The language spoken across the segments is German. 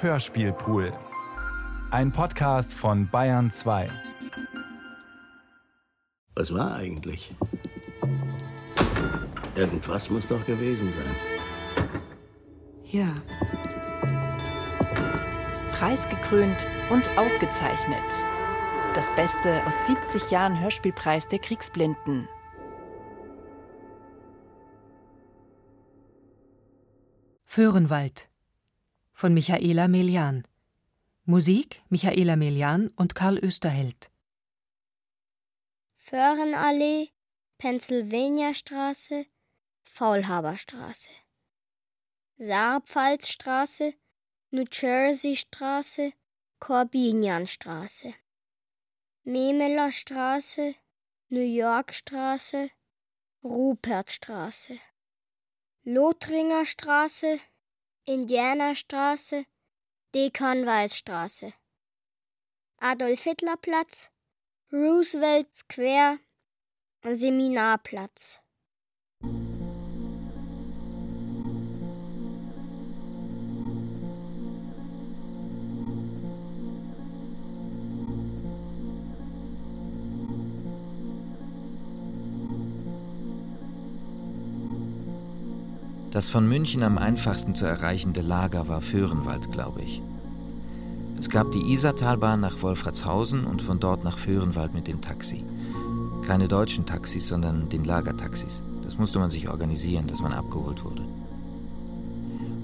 Hörspielpool. Ein Podcast von Bayern 2. Was war eigentlich? Irgendwas muss doch gewesen sein. Ja. Preisgekrönt und ausgezeichnet. Das Beste aus 70 Jahren Hörspielpreis der Kriegsblinden. Föhrenwald von Michaela Melian. Musik Michaela Melian und Karl Österheld. Föhrenallee, Pennsylvaniastraße, Faulhaberstraße. Saarpfalzstraße, New Jersey-Straße, Corbinianstraße. Memeler Straße, New York-Straße, Rupertstraße. Lothringer Straße, Indianerstraße, Dekan-Weiß-Straße. Adolf-Hitler-Platz, Roosevelt Square, Seminarplatz. Das von München am einfachsten zu erreichende Lager war Föhrenwald, glaube ich. Es gab die Isartalbahn nach Wolfratshausen und von dort nach Föhrenwald mit dem Taxi. Keine deutschen Taxis, sondern den Lagertaxis. Das musste man sich organisieren, dass man abgeholt wurde.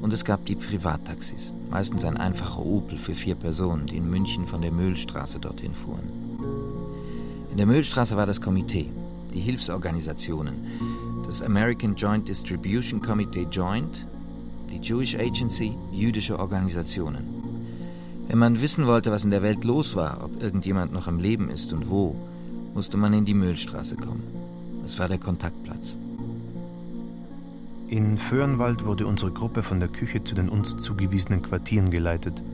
Und es gab die Privattaxis, meistens ein einfacher Opel für vier Personen, die in München von der Mühlstraße dorthin fuhren. In der Mühlstraße war das Komitee, die Hilfsorganisationen, das American Joint Distribution Committee Joint, die Jewish Agency, jüdische Organisationen. Wenn man wissen wollte, was in der Welt los war, ob irgendjemand noch am Leben ist und wo, musste man in die Mühlstraße kommen. Das war der Kontaktplatz. In Föhrenwald wurde unsere Gruppe von der Küche zu den uns zugewiesenen Quartieren geleitet.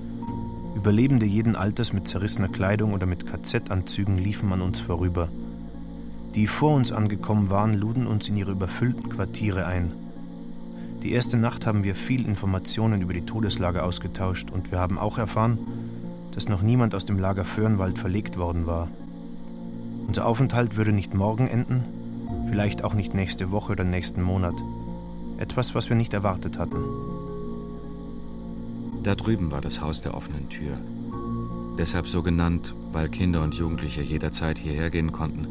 Überlebende jeden Alters mit zerrissener Kleidung oder mit KZ-Anzügen liefen an uns vorüber. Die vor uns angekommen waren, luden uns in ihre überfüllten Quartiere ein. Die erste Nacht haben wir viel Informationen über die Todeslager ausgetauscht und wir haben auch erfahren, dass noch niemand aus dem Lager Föhrenwald verlegt worden war. Unser Aufenthalt würde nicht morgen enden, vielleicht auch nicht nächste Woche oder nächsten Monat. Etwas, was wir nicht erwartet hatten. Da drüben war das Haus der offenen Tür. Deshalb so genannt, weil Kinder und Jugendliche jederzeit hierher gehen konnten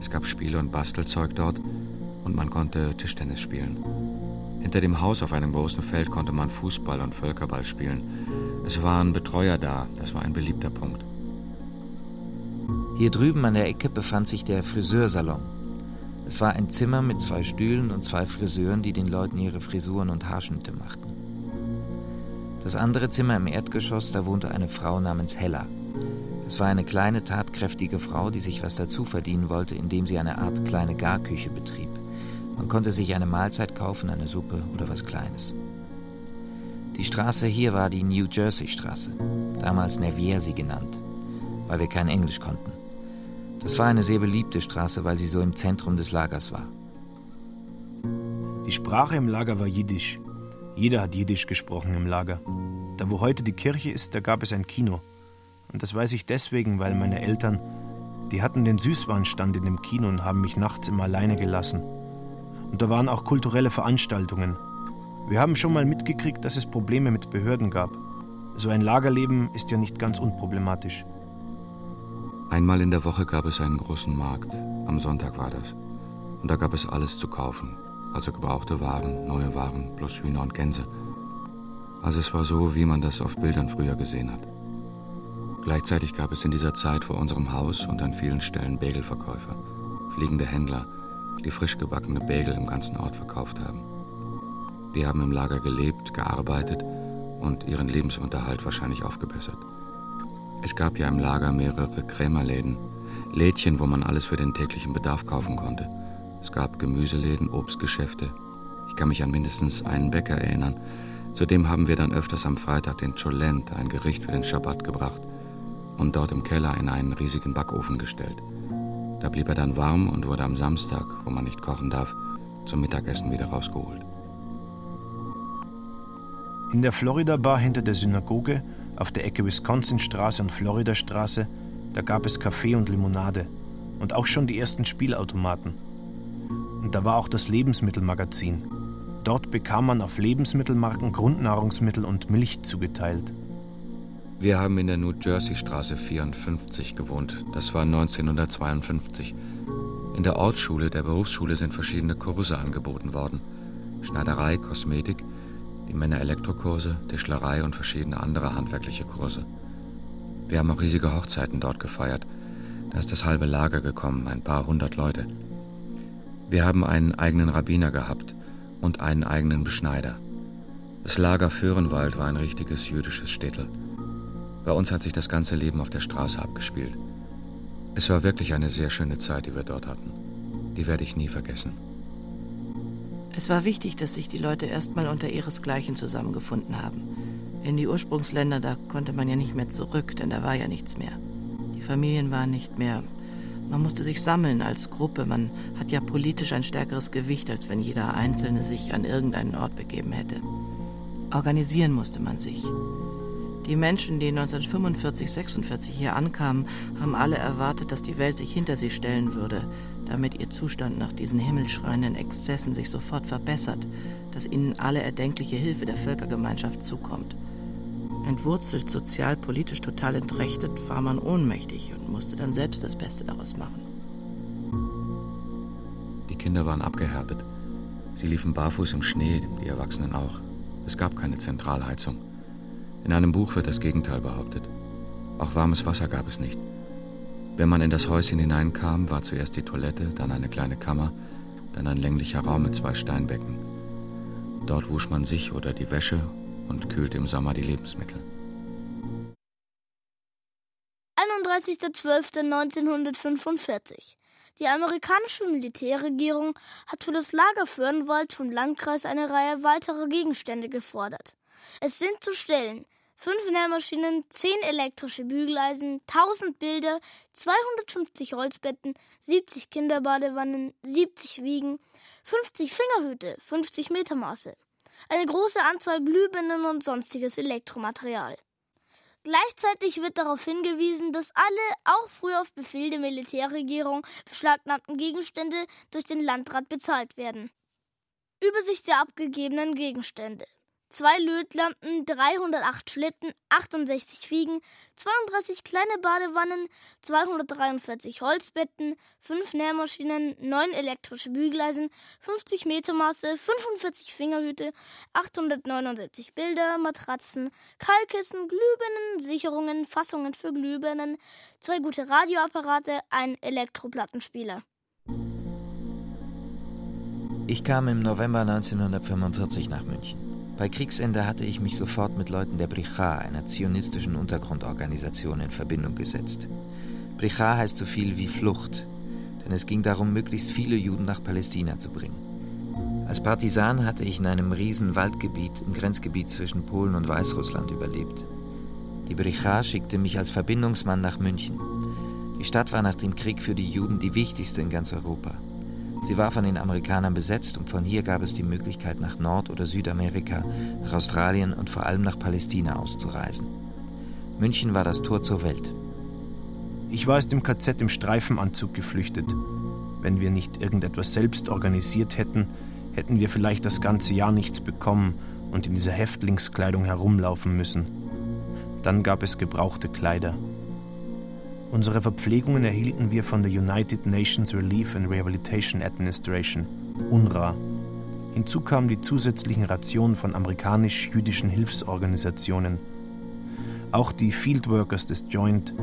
es gab Spiele und Bastelzeug dort und man konnte Tischtennis spielen. Hinter dem Haus auf einem großen Feld konnte man Fußball und Völkerball spielen. Es waren Betreuer da, das war ein beliebter Punkt. Hier drüben an der Ecke befand sich der Friseursalon. Es war ein Zimmer mit zwei Stühlen und zwei Friseuren, die den Leuten ihre Frisuren und Haarschnitte machten. Das andere Zimmer im Erdgeschoss, da wohnte eine Frau namens Hella. Es war eine kleine, tatkräftige Frau, die sich was dazu verdienen wollte, indem sie eine Art kleine Garküche betrieb. Man konnte sich eine Mahlzeit kaufen, eine Suppe oder was Kleines. Die Straße hier war die New Jersey Straße, damals Nerviersi genannt, weil wir kein Englisch konnten. Das war eine sehr beliebte Straße, weil sie so im Zentrum des Lagers war. Die Sprache im Lager war Jiddisch. Jeder hat Jiddisch gesprochen im Lager. Da wo heute die Kirche ist, da gab es ein Kino. Und das weiß ich deswegen, weil meine Eltern, die hatten den Süßwarenstand in dem Kino und haben mich nachts immer alleine gelassen. Und da waren auch kulturelle Veranstaltungen. Wir haben schon mal mitgekriegt, dass es Probleme mit Behörden gab. So ein Lagerleben ist ja nicht ganz unproblematisch. Einmal in der Woche gab es einen großen Markt. Am Sonntag war das. Und da gab es alles zu kaufen. Also gebrauchte Waren, neue Waren, plus Hühner und Gänse. Also es war so, wie man das auf Bildern früher gesehen hat. Gleichzeitig gab es in dieser Zeit vor unserem Haus und an vielen Stellen Bagelverkäufer, fliegende Händler, die frisch gebackene Bagel im ganzen Ort verkauft haben. Die haben im Lager gelebt, gearbeitet und ihren Lebensunterhalt wahrscheinlich aufgebessert. Es gab ja im Lager mehrere Krämerläden, Lädchen, wo man alles für den täglichen Bedarf kaufen konnte. Es gab Gemüseläden, Obstgeschäfte. Ich kann mich an mindestens einen Bäcker erinnern. Zudem haben wir dann öfters am Freitag den Cholent, ein Gericht für den Schabbat, gebracht und dort im Keller in einen riesigen Backofen gestellt. Da blieb er dann warm und wurde am Samstag, wo man nicht kochen darf, zum Mittagessen wieder rausgeholt. In der Florida Bar hinter der Synagoge, auf der Ecke Wisconsinstraße und Floridastraße, da gab es Kaffee und Limonade und auch schon die ersten Spielautomaten. Und da war auch das Lebensmittelmagazin. Dort bekam man auf Lebensmittelmarken Grundnahrungsmittel und Milch zugeteilt. Wir haben in der New Jersey Straße 54 gewohnt. Das war 1952. In der Ortsschule der Berufsschule sind verschiedene Kurse angeboten worden. Schneiderei, Kosmetik, die Männer Elektrokurse, Tischlerei und verschiedene andere handwerkliche Kurse. Wir haben auch riesige Hochzeiten dort gefeiert. Da ist das halbe Lager gekommen, ein paar hundert Leute. Wir haben einen eigenen Rabbiner gehabt und einen eigenen Beschneider. Das Lager Föhrenwald war ein richtiges jüdisches Städtel. Bei uns hat sich das ganze Leben auf der Straße abgespielt. Es war wirklich eine sehr schöne Zeit, die wir dort hatten. Die werde ich nie vergessen. Es war wichtig, dass sich die Leute erstmal unter ihresgleichen zusammengefunden haben. In die Ursprungsländer, da konnte man ja nicht mehr zurück, denn da war ja nichts mehr. Die Familien waren nicht mehr. Man musste sich sammeln als Gruppe. Man hat ja politisch ein stärkeres Gewicht, als wenn jeder Einzelne sich an irgendeinen Ort begeben hätte. Organisieren musste man sich. Die Menschen, die 1945, 46 hier ankamen, haben alle erwartet, dass die Welt sich hinter sie stellen würde, damit ihr Zustand nach diesen himmelschreienden Exzessen sich sofort verbessert, dass ihnen alle erdenkliche Hilfe der Völkergemeinschaft zukommt. Entwurzelt, sozial, politisch total entrechtet, war man ohnmächtig und musste dann selbst das Beste daraus machen. Die Kinder waren abgehärtet. Sie liefen barfuß im Schnee, die Erwachsenen auch. Es gab keine Zentralheizung. In einem Buch wird das Gegenteil behauptet. Auch warmes Wasser gab es nicht. Wenn man in das Häuschen hineinkam, war zuerst die Toilette, dann eine kleine Kammer, dann ein länglicher Raum mit zwei Steinbecken. Dort wusch man sich oder die Wäsche und kühlte im Sommer die Lebensmittel. 31.12.1945. Die amerikanische Militärregierung hat für das Lager Föhrenwald vom Landkreis eine Reihe weiterer Gegenstände gefordert. Es sind zu stellen fünf Nährmaschinen, zehn elektrische Bügeleisen, 1000 Bilder, 250 Holzbetten, 70 Kinderbadewannen, 70 Wiegen, 50 Fingerhüte, 50 Metermaße, eine große Anzahl Glühbirnen und sonstiges Elektromaterial. Gleichzeitig wird darauf hingewiesen, dass alle, auch früher auf Befehl der Militärregierung, beschlagnahmten Gegenstände durch den Landrat bezahlt werden. Übersicht der abgegebenen Gegenstände zwei Lötlampen, 308 Schlitten, 68 Wiegen, 32 kleine Badewannen, 243 Holzbetten, 5 Nährmaschinen, 9 elektrische Bügeleisen, 50 Metermaße, 45 Fingerhüte, 879 Bilder, Matratzen, Keilkissen, Glühbirnen, Sicherungen, Fassungen für Glühbirnen, zwei gute Radioapparate, ein Elektroplattenspieler. Ich kam im November 1945 nach München. Bei Kriegsende hatte ich mich sofort mit Leuten der Bricha, einer zionistischen Untergrundorganisation, in Verbindung gesetzt. Bricha heißt so viel wie Flucht, denn es ging darum, möglichst viele Juden nach Palästina zu bringen. Als Partisan hatte ich in einem riesen Waldgebiet im Grenzgebiet zwischen Polen und Weißrussland überlebt. Die Bricha schickte mich als Verbindungsmann nach München. Die Stadt war nach dem Krieg für die Juden die wichtigste in ganz Europa. Sie war von den Amerikanern besetzt und von hier gab es die Möglichkeit, nach Nord- oder Südamerika, nach Australien und vor allem nach Palästina auszureisen. München war das Tor zur Welt. Ich war aus dem KZ im Streifenanzug geflüchtet. Wenn wir nicht irgendetwas selbst organisiert hätten, hätten wir vielleicht das ganze Jahr nichts bekommen und in dieser Häftlingskleidung herumlaufen müssen. Dann gab es gebrauchte Kleider. Unsere Verpflegungen erhielten wir von der United Nations Relief and Rehabilitation Administration, UNRWA. Hinzu kamen die zusätzlichen Rationen von amerikanisch-jüdischen Hilfsorganisationen. Auch die Fieldworkers des Joint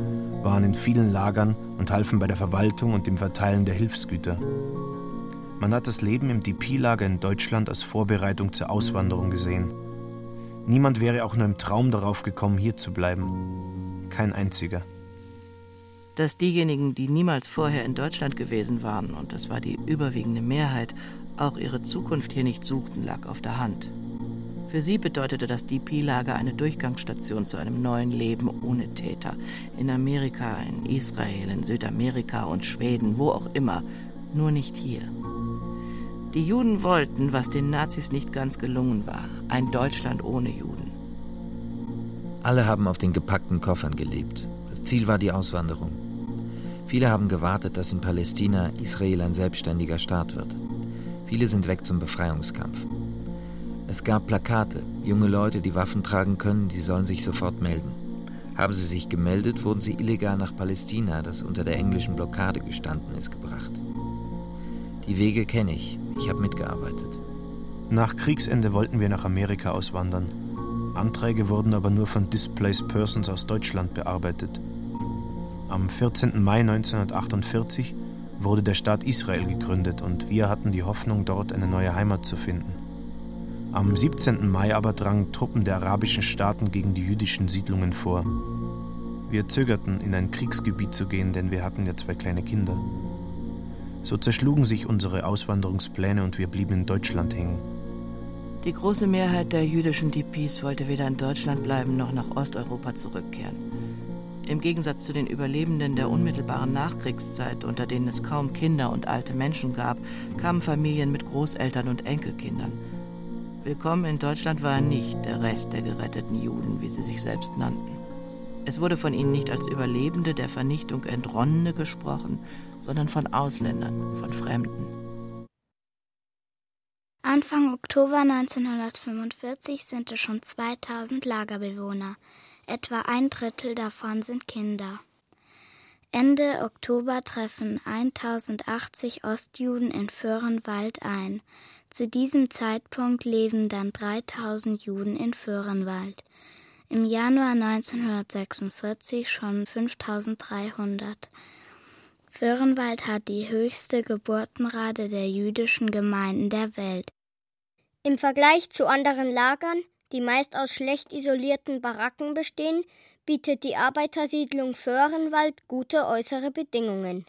waren in vielen Lagern und halfen bei der Verwaltung und dem Verteilen der Hilfsgüter. Man hat das Leben im DP-Lager in Deutschland als Vorbereitung zur Auswanderung gesehen. Niemand wäre auch nur im Traum darauf gekommen, hier zu bleiben. Kein einziger dass diejenigen, die niemals vorher in Deutschland gewesen waren, und das war die überwiegende Mehrheit, auch ihre Zukunft hier nicht suchten, lag auf der Hand. Für sie bedeutete das DP-Lager eine Durchgangsstation zu einem neuen Leben ohne Täter. In Amerika, in Israel, in Südamerika und Schweden, wo auch immer, nur nicht hier. Die Juden wollten, was den Nazis nicht ganz gelungen war, ein Deutschland ohne Juden. Alle haben auf den gepackten Koffern gelebt. Das Ziel war die Auswanderung. Viele haben gewartet, dass in Palästina Israel ein selbstständiger Staat wird. Viele sind weg zum Befreiungskampf. Es gab Plakate, junge Leute, die Waffen tragen können, die sollen sich sofort melden. Haben sie sich gemeldet, wurden sie illegal nach Palästina, das unter der englischen Blockade gestanden ist, gebracht. Die Wege kenne ich, ich habe mitgearbeitet. Nach Kriegsende wollten wir nach Amerika auswandern. Anträge wurden aber nur von Displaced Persons aus Deutschland bearbeitet. Am 14. Mai 1948 wurde der Staat Israel gegründet und wir hatten die Hoffnung, dort eine neue Heimat zu finden. Am 17. Mai aber drangen Truppen der arabischen Staaten gegen die jüdischen Siedlungen vor. Wir zögerten, in ein Kriegsgebiet zu gehen, denn wir hatten ja zwei kleine Kinder. So zerschlugen sich unsere Auswanderungspläne und wir blieben in Deutschland hängen. Die große Mehrheit der jüdischen DPs wollte weder in Deutschland bleiben noch nach Osteuropa zurückkehren. Im Gegensatz zu den Überlebenden der unmittelbaren Nachkriegszeit, unter denen es kaum Kinder und alte Menschen gab, kamen Familien mit Großeltern und Enkelkindern. Willkommen in Deutschland war nicht der Rest der geretteten Juden, wie sie sich selbst nannten. Es wurde von ihnen nicht als Überlebende der Vernichtung Entronnene gesprochen, sondern von Ausländern, von Fremden. Anfang Oktober 1945 sind es schon 2000 Lagerbewohner. Etwa ein Drittel davon sind Kinder. Ende Oktober treffen 1080 Ostjuden in Föhrenwald ein. Zu diesem Zeitpunkt leben dann 3000 Juden in Föhrenwald. Im Januar 1946 schon 5300. Föhrenwald hat die höchste Geburtenrate der jüdischen Gemeinden der Welt. Im Vergleich zu anderen Lagern, die meist aus schlecht isolierten Baracken bestehen, bietet die Arbeitersiedlung Föhrenwald gute äußere Bedingungen.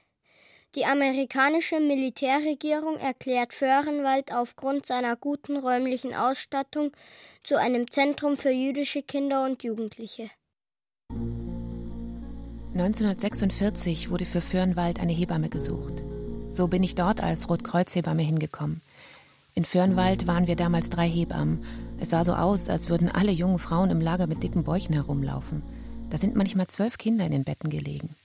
Die amerikanische Militärregierung erklärt Föhrenwald aufgrund seiner guten räumlichen Ausstattung zu einem Zentrum für jüdische Kinder und Jugendliche. 1946 wurde für Föhrenwald eine Hebamme gesucht. So bin ich dort als Rotkreuzhebamme hingekommen. In Föhrenwald waren wir damals drei Hebammen. Es sah so aus, als würden alle jungen Frauen im Lager mit dicken Bäuchen herumlaufen. Da sind manchmal zwölf Kinder in den Betten gelegen.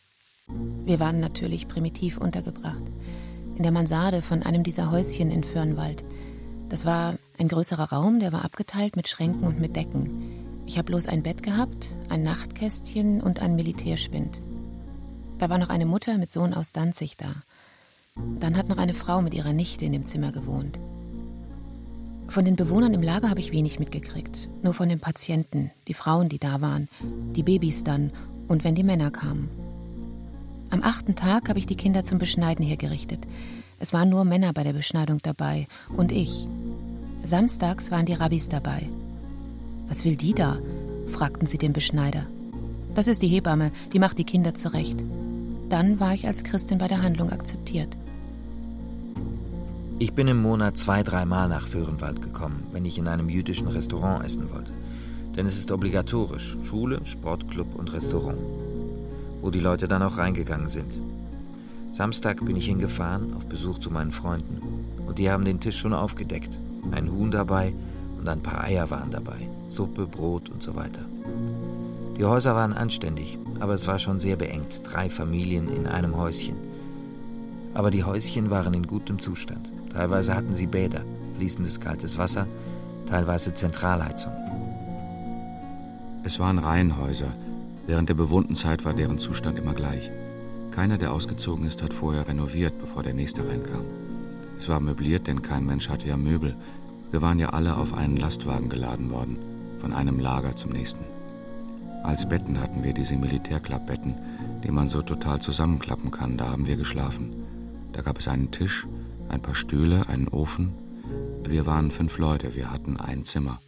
Wir waren natürlich primitiv untergebracht. In der Mansarde von einem dieser Häuschen in Föhrenwald. Das war ein größerer Raum, der war abgeteilt mit Schränken und mit Decken. Ich habe bloß ein Bett gehabt, ein Nachtkästchen und ein Militärspind. Da war noch eine Mutter mit Sohn aus Danzig da. Dann hat noch eine Frau mit ihrer Nichte in dem Zimmer gewohnt. Von den Bewohnern im Lager habe ich wenig mitgekriegt. Nur von den Patienten, die Frauen, die da waren, die Babys dann und wenn die Männer kamen. Am achten Tag habe ich die Kinder zum Beschneiden hergerichtet. Es waren nur Männer bei der Beschneidung dabei und ich. Samstags waren die Rabbis dabei. Was will die da? fragten sie den Beschneider. Das ist die Hebamme, die macht die Kinder zurecht. Dann war ich als Christin bei der Handlung akzeptiert. Ich bin im Monat zwei, dreimal nach Föhrenwald gekommen, wenn ich in einem jüdischen Restaurant essen wollte. Denn es ist obligatorisch: Schule, Sportclub und Restaurant wo die Leute dann auch reingegangen sind. Samstag bin ich hingefahren auf Besuch zu meinen Freunden und die haben den Tisch schon aufgedeckt. Ein Huhn dabei und ein paar Eier waren dabei, Suppe, Brot und so weiter. Die Häuser waren anständig, aber es war schon sehr beengt, drei Familien in einem Häuschen. Aber die Häuschen waren in gutem Zustand. Teilweise hatten sie Bäder, fließendes kaltes Wasser, teilweise Zentralheizung. Es waren Reihenhäuser, Während der bewohnten Zeit war deren Zustand immer gleich. Keiner, der ausgezogen ist, hat vorher renoviert, bevor der nächste reinkam. Es war möbliert, denn kein Mensch hatte ja Möbel. Wir waren ja alle auf einen Lastwagen geladen worden, von einem Lager zum nächsten. Als Betten hatten wir diese Militärklappbetten, die man so total zusammenklappen kann. Da haben wir geschlafen. Da gab es einen Tisch, ein paar Stühle, einen Ofen. Wir waren fünf Leute, wir hatten ein Zimmer.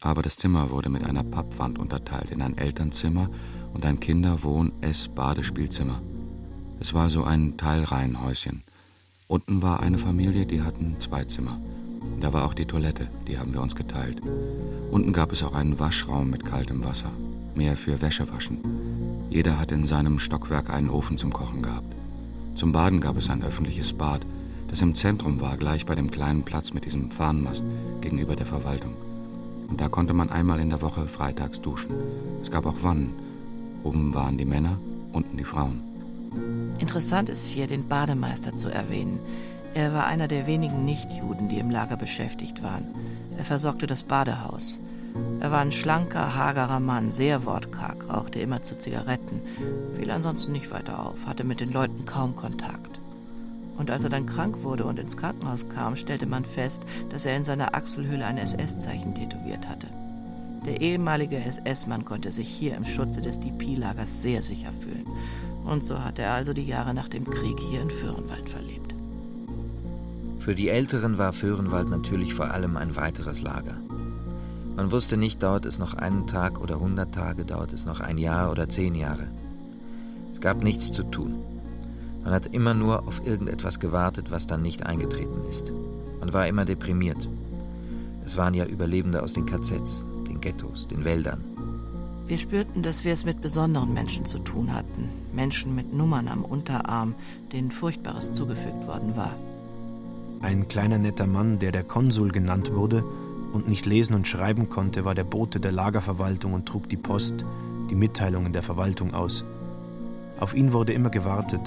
Aber das Zimmer wurde mit einer Pappwand unterteilt in ein Elternzimmer und ein Kinder-, Wohn-, Ess-, Badespielzimmer. Es war so ein Teilreihenhäuschen. Unten war eine Familie, die hatten zwei Zimmer. Da war auch die Toilette, die haben wir uns geteilt. Unten gab es auch einen Waschraum mit kaltem Wasser, mehr für Wäschewaschen. Jeder hat in seinem Stockwerk einen Ofen zum Kochen gehabt. Zum Baden gab es ein öffentliches Bad, das im Zentrum war, gleich bei dem kleinen Platz mit diesem Fahnenmast gegenüber der Verwaltung. Und da konnte man einmal in der Woche freitags duschen. Es gab auch Wannen. Oben waren die Männer, unten die Frauen. Interessant ist hier, den Bademeister zu erwähnen. Er war einer der wenigen Nichtjuden, die im Lager beschäftigt waren. Er versorgte das Badehaus. Er war ein schlanker, hagerer Mann, sehr wortkarg, rauchte immer zu Zigaretten, fiel ansonsten nicht weiter auf, hatte mit den Leuten kaum Kontakt. Und als er dann krank wurde und ins Krankenhaus kam, stellte man fest, dass er in seiner Achselhöhle ein SS-Zeichen tätowiert hatte. Der ehemalige SS-Mann konnte sich hier im Schutze des DP-Lagers sehr sicher fühlen. Und so hat er also die Jahre nach dem Krieg hier in Föhrenwald verlebt. Für die Älteren war Föhrenwald natürlich vor allem ein weiteres Lager. Man wusste nicht, dauert es noch einen Tag oder hundert Tage, dauert es noch ein Jahr oder zehn Jahre. Es gab nichts zu tun. Man hat immer nur auf irgendetwas gewartet, was dann nicht eingetreten ist. Man war immer deprimiert. Es waren ja Überlebende aus den KZs, den Ghettos, den Wäldern. Wir spürten, dass wir es mit besonderen Menschen zu tun hatten. Menschen mit Nummern am Unterarm, denen Furchtbares zugefügt worden war. Ein kleiner netter Mann, der der Konsul genannt wurde und nicht lesen und schreiben konnte, war der Bote der Lagerverwaltung und trug die Post, die Mitteilungen der Verwaltung aus. Auf ihn wurde immer gewartet,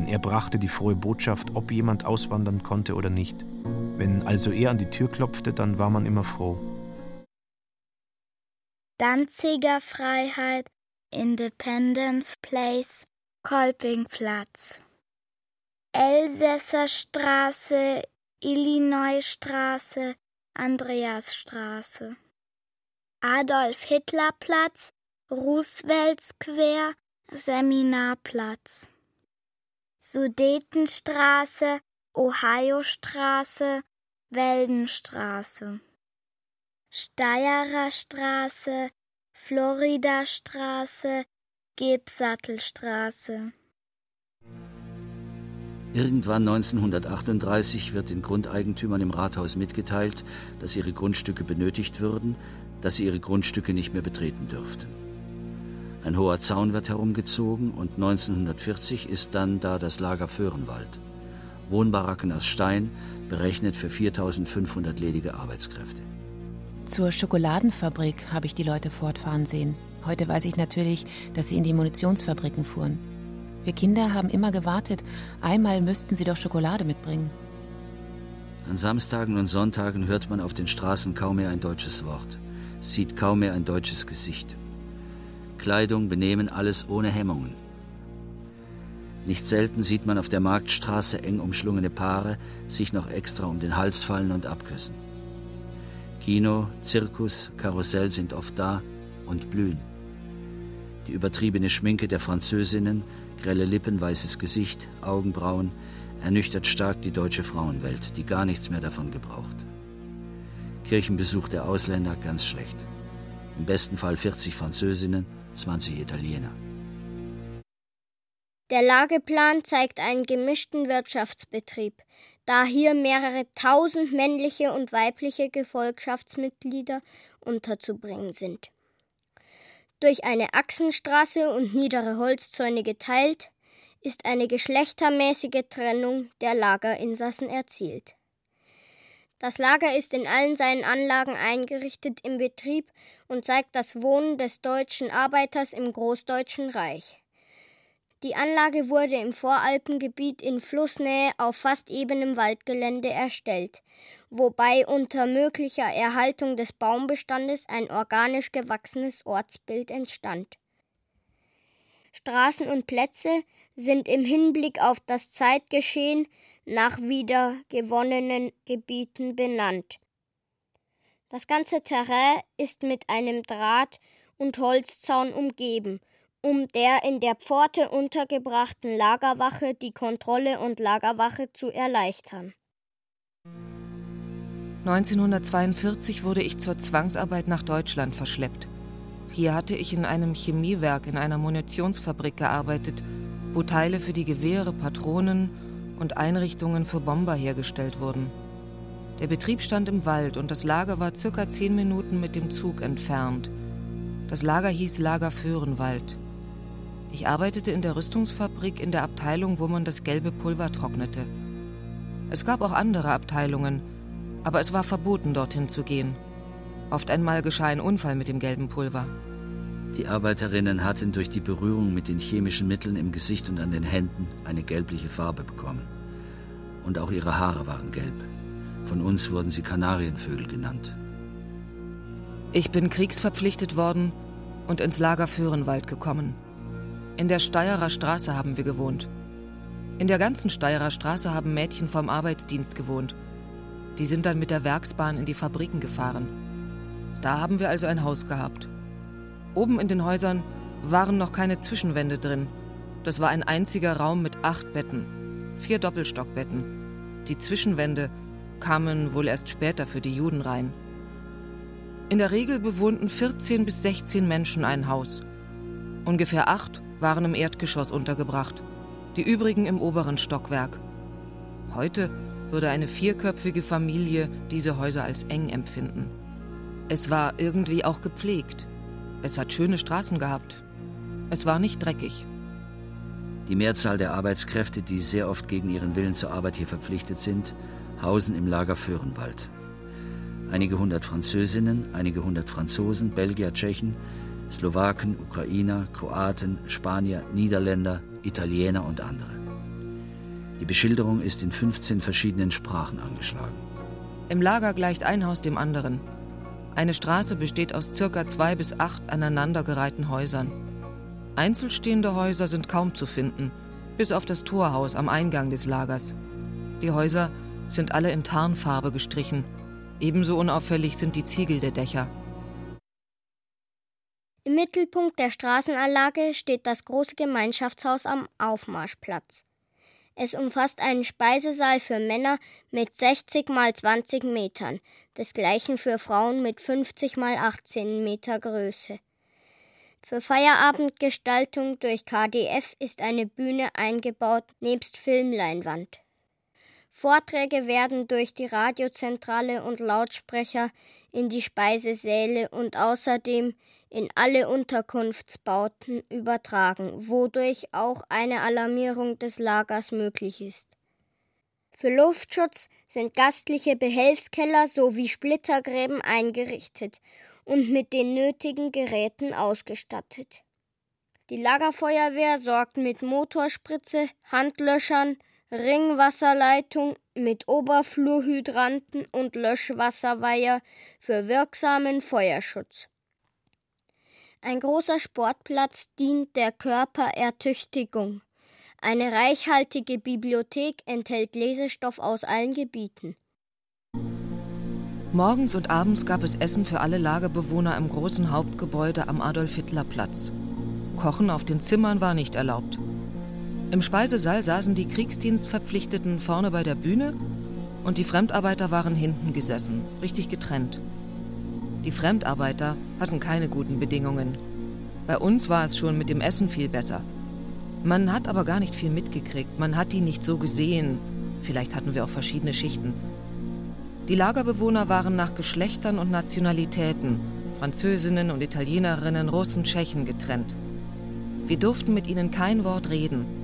denn er brachte die frohe Botschaft, ob jemand auswandern konnte oder nicht. Wenn also er an die Tür klopfte, dann war man immer froh. Danziger Freiheit, Independence Place, Kolpingplatz. Elsässer Straße, Illinoisstraße, Andreasstraße. Adolf Hitler Platz, Roosevelt Square, Seminarplatz. Sudetenstraße, Ohiostraße, Weldenstraße. Steierer Straße, Floridastraße, Gebsattelstraße. Irgendwann 1938 wird den Grundeigentümern im Rathaus mitgeteilt, dass ihre Grundstücke benötigt würden, dass sie ihre Grundstücke nicht mehr betreten dürften. Ein hoher Zaun wird herumgezogen und 1940 ist dann da das Lager Föhrenwald. Wohnbaracken aus Stein, berechnet für 4500 ledige Arbeitskräfte. Zur Schokoladenfabrik habe ich die Leute fortfahren sehen. Heute weiß ich natürlich, dass sie in die Munitionsfabriken fuhren. Wir Kinder haben immer gewartet, einmal müssten sie doch Schokolade mitbringen. An Samstagen und Sonntagen hört man auf den Straßen kaum mehr ein deutsches Wort, sieht kaum mehr ein deutsches Gesicht. Kleidung, Benehmen, alles ohne Hemmungen. Nicht selten sieht man auf der Marktstraße eng umschlungene Paare sich noch extra um den Hals fallen und abküssen. Kino, Zirkus, Karussell sind oft da und blühen. Die übertriebene Schminke der Französinnen, grelle Lippen, weißes Gesicht, Augenbrauen, ernüchtert stark die deutsche Frauenwelt, die gar nichts mehr davon gebraucht. Kirchenbesuch der Ausländer ganz schlecht. Im besten Fall 40 Französinnen, 20 Italiener. Der Lageplan zeigt einen gemischten Wirtschaftsbetrieb, da hier mehrere tausend männliche und weibliche Gefolgschaftsmitglieder unterzubringen sind. Durch eine Achsenstraße und niedere Holzzäune geteilt, ist eine geschlechtermäßige Trennung der Lagerinsassen erzielt. Das Lager ist in allen seinen Anlagen eingerichtet im Betrieb und zeigt das Wohnen des deutschen Arbeiters im Großdeutschen Reich. Die Anlage wurde im Voralpengebiet in Flussnähe auf fast ebenem Waldgelände erstellt, wobei unter möglicher Erhaltung des Baumbestandes ein organisch gewachsenes Ortsbild entstand. Straßen und Plätze sind im Hinblick auf das Zeitgeschehen nach wiedergewonnenen Gebieten benannt. Das ganze Terrain ist mit einem Draht- und Holzzaun umgeben, um der in der Pforte untergebrachten Lagerwache die Kontrolle und Lagerwache zu erleichtern. 1942 wurde ich zur Zwangsarbeit nach Deutschland verschleppt. Hier hatte ich in einem Chemiewerk in einer Munitionsfabrik gearbeitet, wo Teile für die Gewehre, Patronen und Einrichtungen für Bomber hergestellt wurden. Der Betrieb stand im Wald und das Lager war circa zehn Minuten mit dem Zug entfernt. Das Lager hieß Lager Föhrenwald. Ich arbeitete in der Rüstungsfabrik in der Abteilung, wo man das gelbe Pulver trocknete. Es gab auch andere Abteilungen, aber es war verboten, dorthin zu gehen. Oft einmal geschah ein Unfall mit dem gelben Pulver. Die Arbeiterinnen hatten durch die Berührung mit den chemischen Mitteln im Gesicht und an den Händen eine gelbliche Farbe bekommen. Und auch ihre Haare waren gelb. Von uns wurden sie Kanarienvögel genannt. Ich bin kriegsverpflichtet worden und ins Lager Föhrenwald gekommen. In der Steierer Straße haben wir gewohnt. In der ganzen Steierer Straße haben Mädchen vom Arbeitsdienst gewohnt. Die sind dann mit der Werksbahn in die Fabriken gefahren. Da haben wir also ein Haus gehabt. Oben in den Häusern waren noch keine Zwischenwände drin. Das war ein einziger Raum mit acht Betten, vier Doppelstockbetten. Die Zwischenwände kamen wohl erst später für die Juden rein. In der Regel bewohnten 14 bis 16 Menschen ein Haus. Ungefähr acht waren im Erdgeschoss untergebracht, die übrigen im oberen Stockwerk. Heute würde eine vierköpfige Familie diese Häuser als eng empfinden. Es war irgendwie auch gepflegt. Es hat schöne Straßen gehabt. Es war nicht dreckig. Die Mehrzahl der Arbeitskräfte, die sehr oft gegen ihren Willen zur Arbeit hier verpflichtet sind, hausen im Lager Föhrenwald. Einige hundert Französinnen, einige hundert Franzosen, Belgier, Tschechen, Slowaken, Ukrainer, Kroaten, Spanier, Niederländer, Italiener und andere. Die Beschilderung ist in 15 verschiedenen Sprachen angeschlagen. Im Lager gleicht ein Haus dem anderen. Eine Straße besteht aus circa zwei bis acht aneinandergereihten Häusern. Einzelstehende Häuser sind kaum zu finden, bis auf das Torhaus am Eingang des Lagers. Die Häuser sind alle in Tarnfarbe gestrichen Ebenso unauffällig sind die Ziegel der Dächer. Im Mittelpunkt der Straßenanlage steht das große Gemeinschaftshaus am Aufmarschplatz. Es umfasst einen Speisesaal für Männer mit 60 mal 20 Metern, desgleichen für Frauen mit 50 mal 18 Meter Größe. Für Feierabendgestaltung durch KDF ist eine Bühne eingebaut nebst Filmleinwand. Vorträge werden durch die Radiozentrale und Lautsprecher in die Speisesäle und außerdem in alle Unterkunftsbauten übertragen, wodurch auch eine Alarmierung des Lagers möglich ist. Für Luftschutz sind gastliche Behelfskeller sowie Splittergräben eingerichtet und mit den nötigen Geräten ausgestattet. Die Lagerfeuerwehr sorgt mit Motorspritze, Handlöschern, Ringwasserleitung mit Oberflurhydranten und Löschwasserweiher für wirksamen Feuerschutz. Ein großer Sportplatz dient der Körperertüchtigung. Eine reichhaltige Bibliothek enthält Lesestoff aus allen Gebieten. Morgens und abends gab es Essen für alle Lagerbewohner im großen Hauptgebäude am Adolf-Hitler-Platz. Kochen auf den Zimmern war nicht erlaubt. Im Speisesaal saßen die Kriegsdienstverpflichteten vorne bei der Bühne und die Fremdarbeiter waren hinten gesessen, richtig getrennt. Die Fremdarbeiter hatten keine guten Bedingungen. Bei uns war es schon mit dem Essen viel besser. Man hat aber gar nicht viel mitgekriegt, man hat die nicht so gesehen. Vielleicht hatten wir auch verschiedene Schichten. Die Lagerbewohner waren nach Geschlechtern und Nationalitäten, Französinnen und Italienerinnen, Russen, Tschechen getrennt. Wir durften mit ihnen kein Wort reden.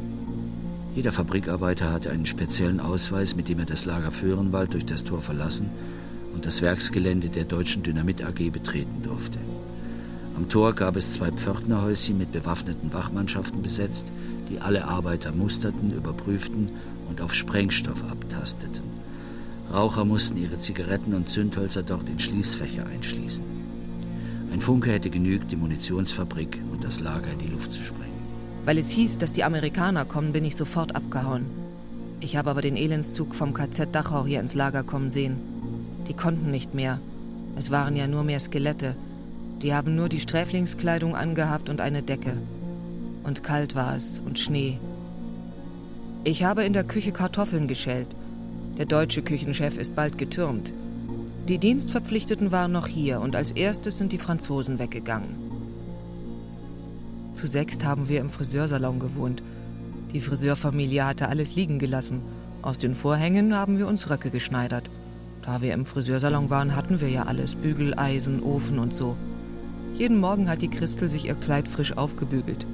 Jeder Fabrikarbeiter hatte einen speziellen Ausweis, mit dem er das Lager Föhrenwald durch das Tor verlassen und das Werksgelände der Deutschen Dynamit AG betreten durfte. Am Tor gab es zwei Pförtnerhäuschen mit bewaffneten Wachmannschaften besetzt, die alle Arbeiter musterten, überprüften und auf Sprengstoff abtasteten. Raucher mussten ihre Zigaretten und Zündhölzer dort in Schließfächer einschließen. Ein Funke hätte genügt, die Munitionsfabrik und das Lager in die Luft zu sprengen. Weil es hieß, dass die Amerikaner kommen, bin ich sofort abgehauen. Ich habe aber den Elendszug vom KZ Dachau hier ins Lager kommen sehen. Die konnten nicht mehr. Es waren ja nur mehr Skelette. Die haben nur die Sträflingskleidung angehabt und eine Decke. Und kalt war es und Schnee. Ich habe in der Küche Kartoffeln geschält. Der deutsche Küchenchef ist bald getürmt. Die Dienstverpflichteten waren noch hier und als erstes sind die Franzosen weggegangen. Zu sechst haben wir im Friseursalon gewohnt. Die Friseurfamilie hatte alles liegen gelassen. Aus den Vorhängen haben wir uns Röcke geschneidert. Da wir im Friseursalon waren, hatten wir ja alles: Bügeleisen, Ofen und so. Jeden Morgen hat die Christel sich ihr Kleid frisch aufgebügelt.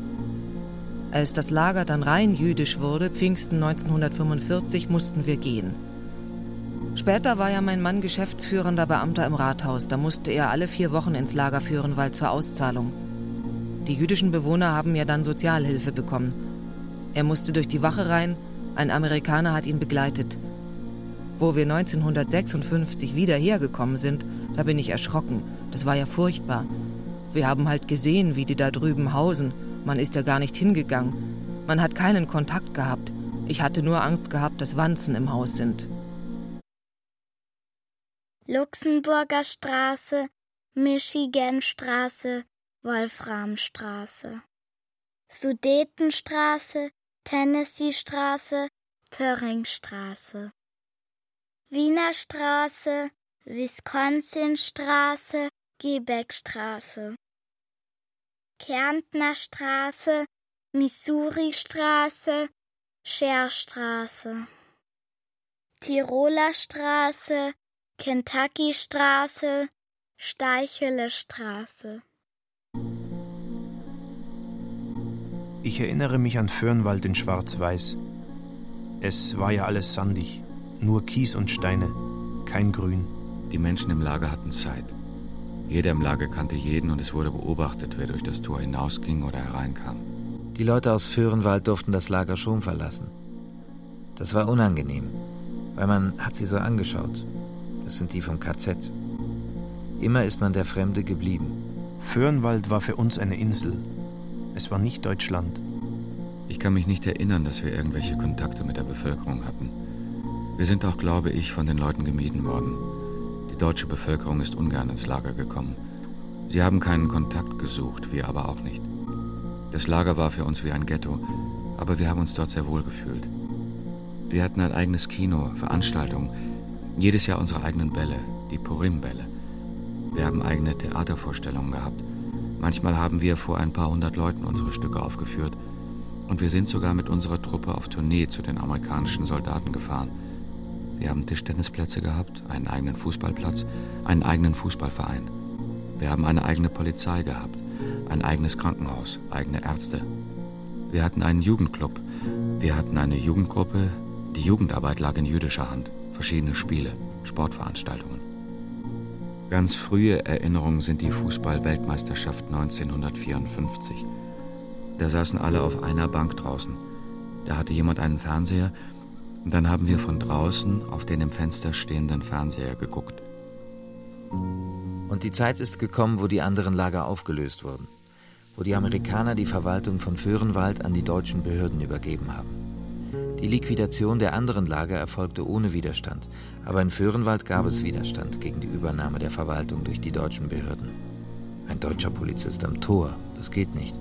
Als das Lager dann rein jüdisch wurde, Pfingsten 1945, mussten wir gehen. Später war ja mein Mann geschäftsführender Beamter im Rathaus. Da musste er alle vier Wochen ins Lager führen, weil zur Auszahlung. Die jüdischen Bewohner haben ja dann Sozialhilfe bekommen. Er musste durch die Wache rein, ein Amerikaner hat ihn begleitet. Wo wir 1956 wieder hergekommen sind, da bin ich erschrocken. Das war ja furchtbar. Wir haben halt gesehen, wie die da drüben hausen. Man ist ja gar nicht hingegangen. Man hat keinen Kontakt gehabt. Ich hatte nur Angst gehabt, dass Wanzen im Haus sind. Luxemburger Straße, Michiganstraße, Wolframstraße. Sudetenstraße, Tennessee-Straße, Töringstraße. Wiener Straße, Wisconsin-Straße, Gebeckstraße. Kärntner Straße, Missouri-Straße, Scherstraße. Tiroler Straße, Kentucky-Straße, Steichele Straße. Ich erinnere mich an Föhrenwald in Schwarz-Weiß. Es war ja alles sandig, nur Kies und Steine, kein Grün. Die Menschen im Lager hatten Zeit. Jeder im Lager kannte jeden und es wurde beobachtet, wer durch das Tor hinausging oder hereinkam. Die Leute aus Föhrenwald durften das Lager schon verlassen. Das war unangenehm, weil man hat sie so angeschaut. Das sind die vom KZ. Immer ist man der Fremde geblieben. Föhrenwald war für uns eine Insel, es war nicht Deutschland. Ich kann mich nicht erinnern, dass wir irgendwelche Kontakte mit der Bevölkerung hatten. Wir sind auch, glaube ich, von den Leuten gemieden worden. Die deutsche Bevölkerung ist ungern ins Lager gekommen. Sie haben keinen Kontakt gesucht, wir aber auch nicht. Das Lager war für uns wie ein Ghetto, aber wir haben uns dort sehr wohl gefühlt. Wir hatten ein eigenes Kino, Veranstaltungen, jedes Jahr unsere eigenen Bälle, die Purim-Bälle. Wir haben eigene Theatervorstellungen gehabt. Manchmal haben wir vor ein paar hundert Leuten unsere Stücke aufgeführt. Und wir sind sogar mit unserer Truppe auf Tournee zu den amerikanischen Soldaten gefahren. Wir haben Tischtennisplätze gehabt, einen eigenen Fußballplatz, einen eigenen Fußballverein. Wir haben eine eigene Polizei gehabt, ein eigenes Krankenhaus, eigene Ärzte. Wir hatten einen Jugendclub. Wir hatten eine Jugendgruppe. Die Jugendarbeit lag in jüdischer Hand. Verschiedene Spiele, Sportveranstaltungen. Ganz frühe Erinnerungen sind die Fußball-Weltmeisterschaft 1954. Da saßen alle auf einer Bank draußen. Da hatte jemand einen Fernseher und dann haben wir von draußen auf den im Fenster stehenden Fernseher geguckt. Und die Zeit ist gekommen, wo die anderen Lager aufgelöst wurden, wo die Amerikaner die Verwaltung von Föhrenwald an die deutschen Behörden übergeben haben. Die Liquidation der anderen Lager erfolgte ohne Widerstand, aber in Föhrenwald gab es Widerstand gegen die Übernahme der Verwaltung durch die deutschen Behörden. Ein deutscher Polizist am Tor, das geht nicht.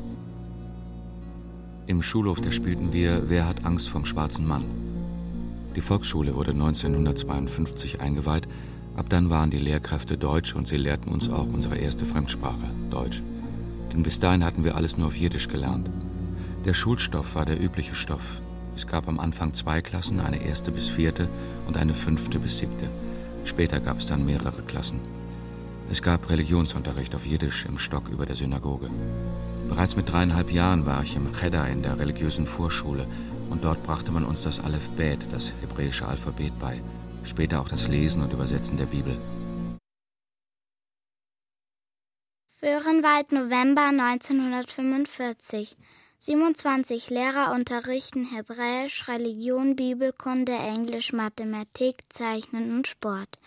Im Schulhof, da spielten wir Wer hat Angst vom schwarzen Mann? Die Volksschule wurde 1952 eingeweiht. Ab dann waren die Lehrkräfte deutsch und sie lehrten uns auch unsere erste Fremdsprache, Deutsch. Denn bis dahin hatten wir alles nur auf Jiddisch gelernt. Der Schulstoff war der übliche Stoff, es gab am Anfang zwei Klassen, eine erste bis vierte und eine fünfte bis siebte. Später gab es dann mehrere Klassen. Es gab Religionsunterricht auf Jiddisch im Stock über der Synagoge. Bereits mit dreieinhalb Jahren war ich im Cheder in der religiösen Vorschule und dort brachte man uns das Alphabet, das hebräische Alphabet bei, später auch das Lesen und Übersetzen der Bibel. Föhrenwald, November 1945. 27 Lehrer unterrichten Hebräisch, Religion, Bibelkunde, Englisch, Mathematik, Zeichnen und Sport.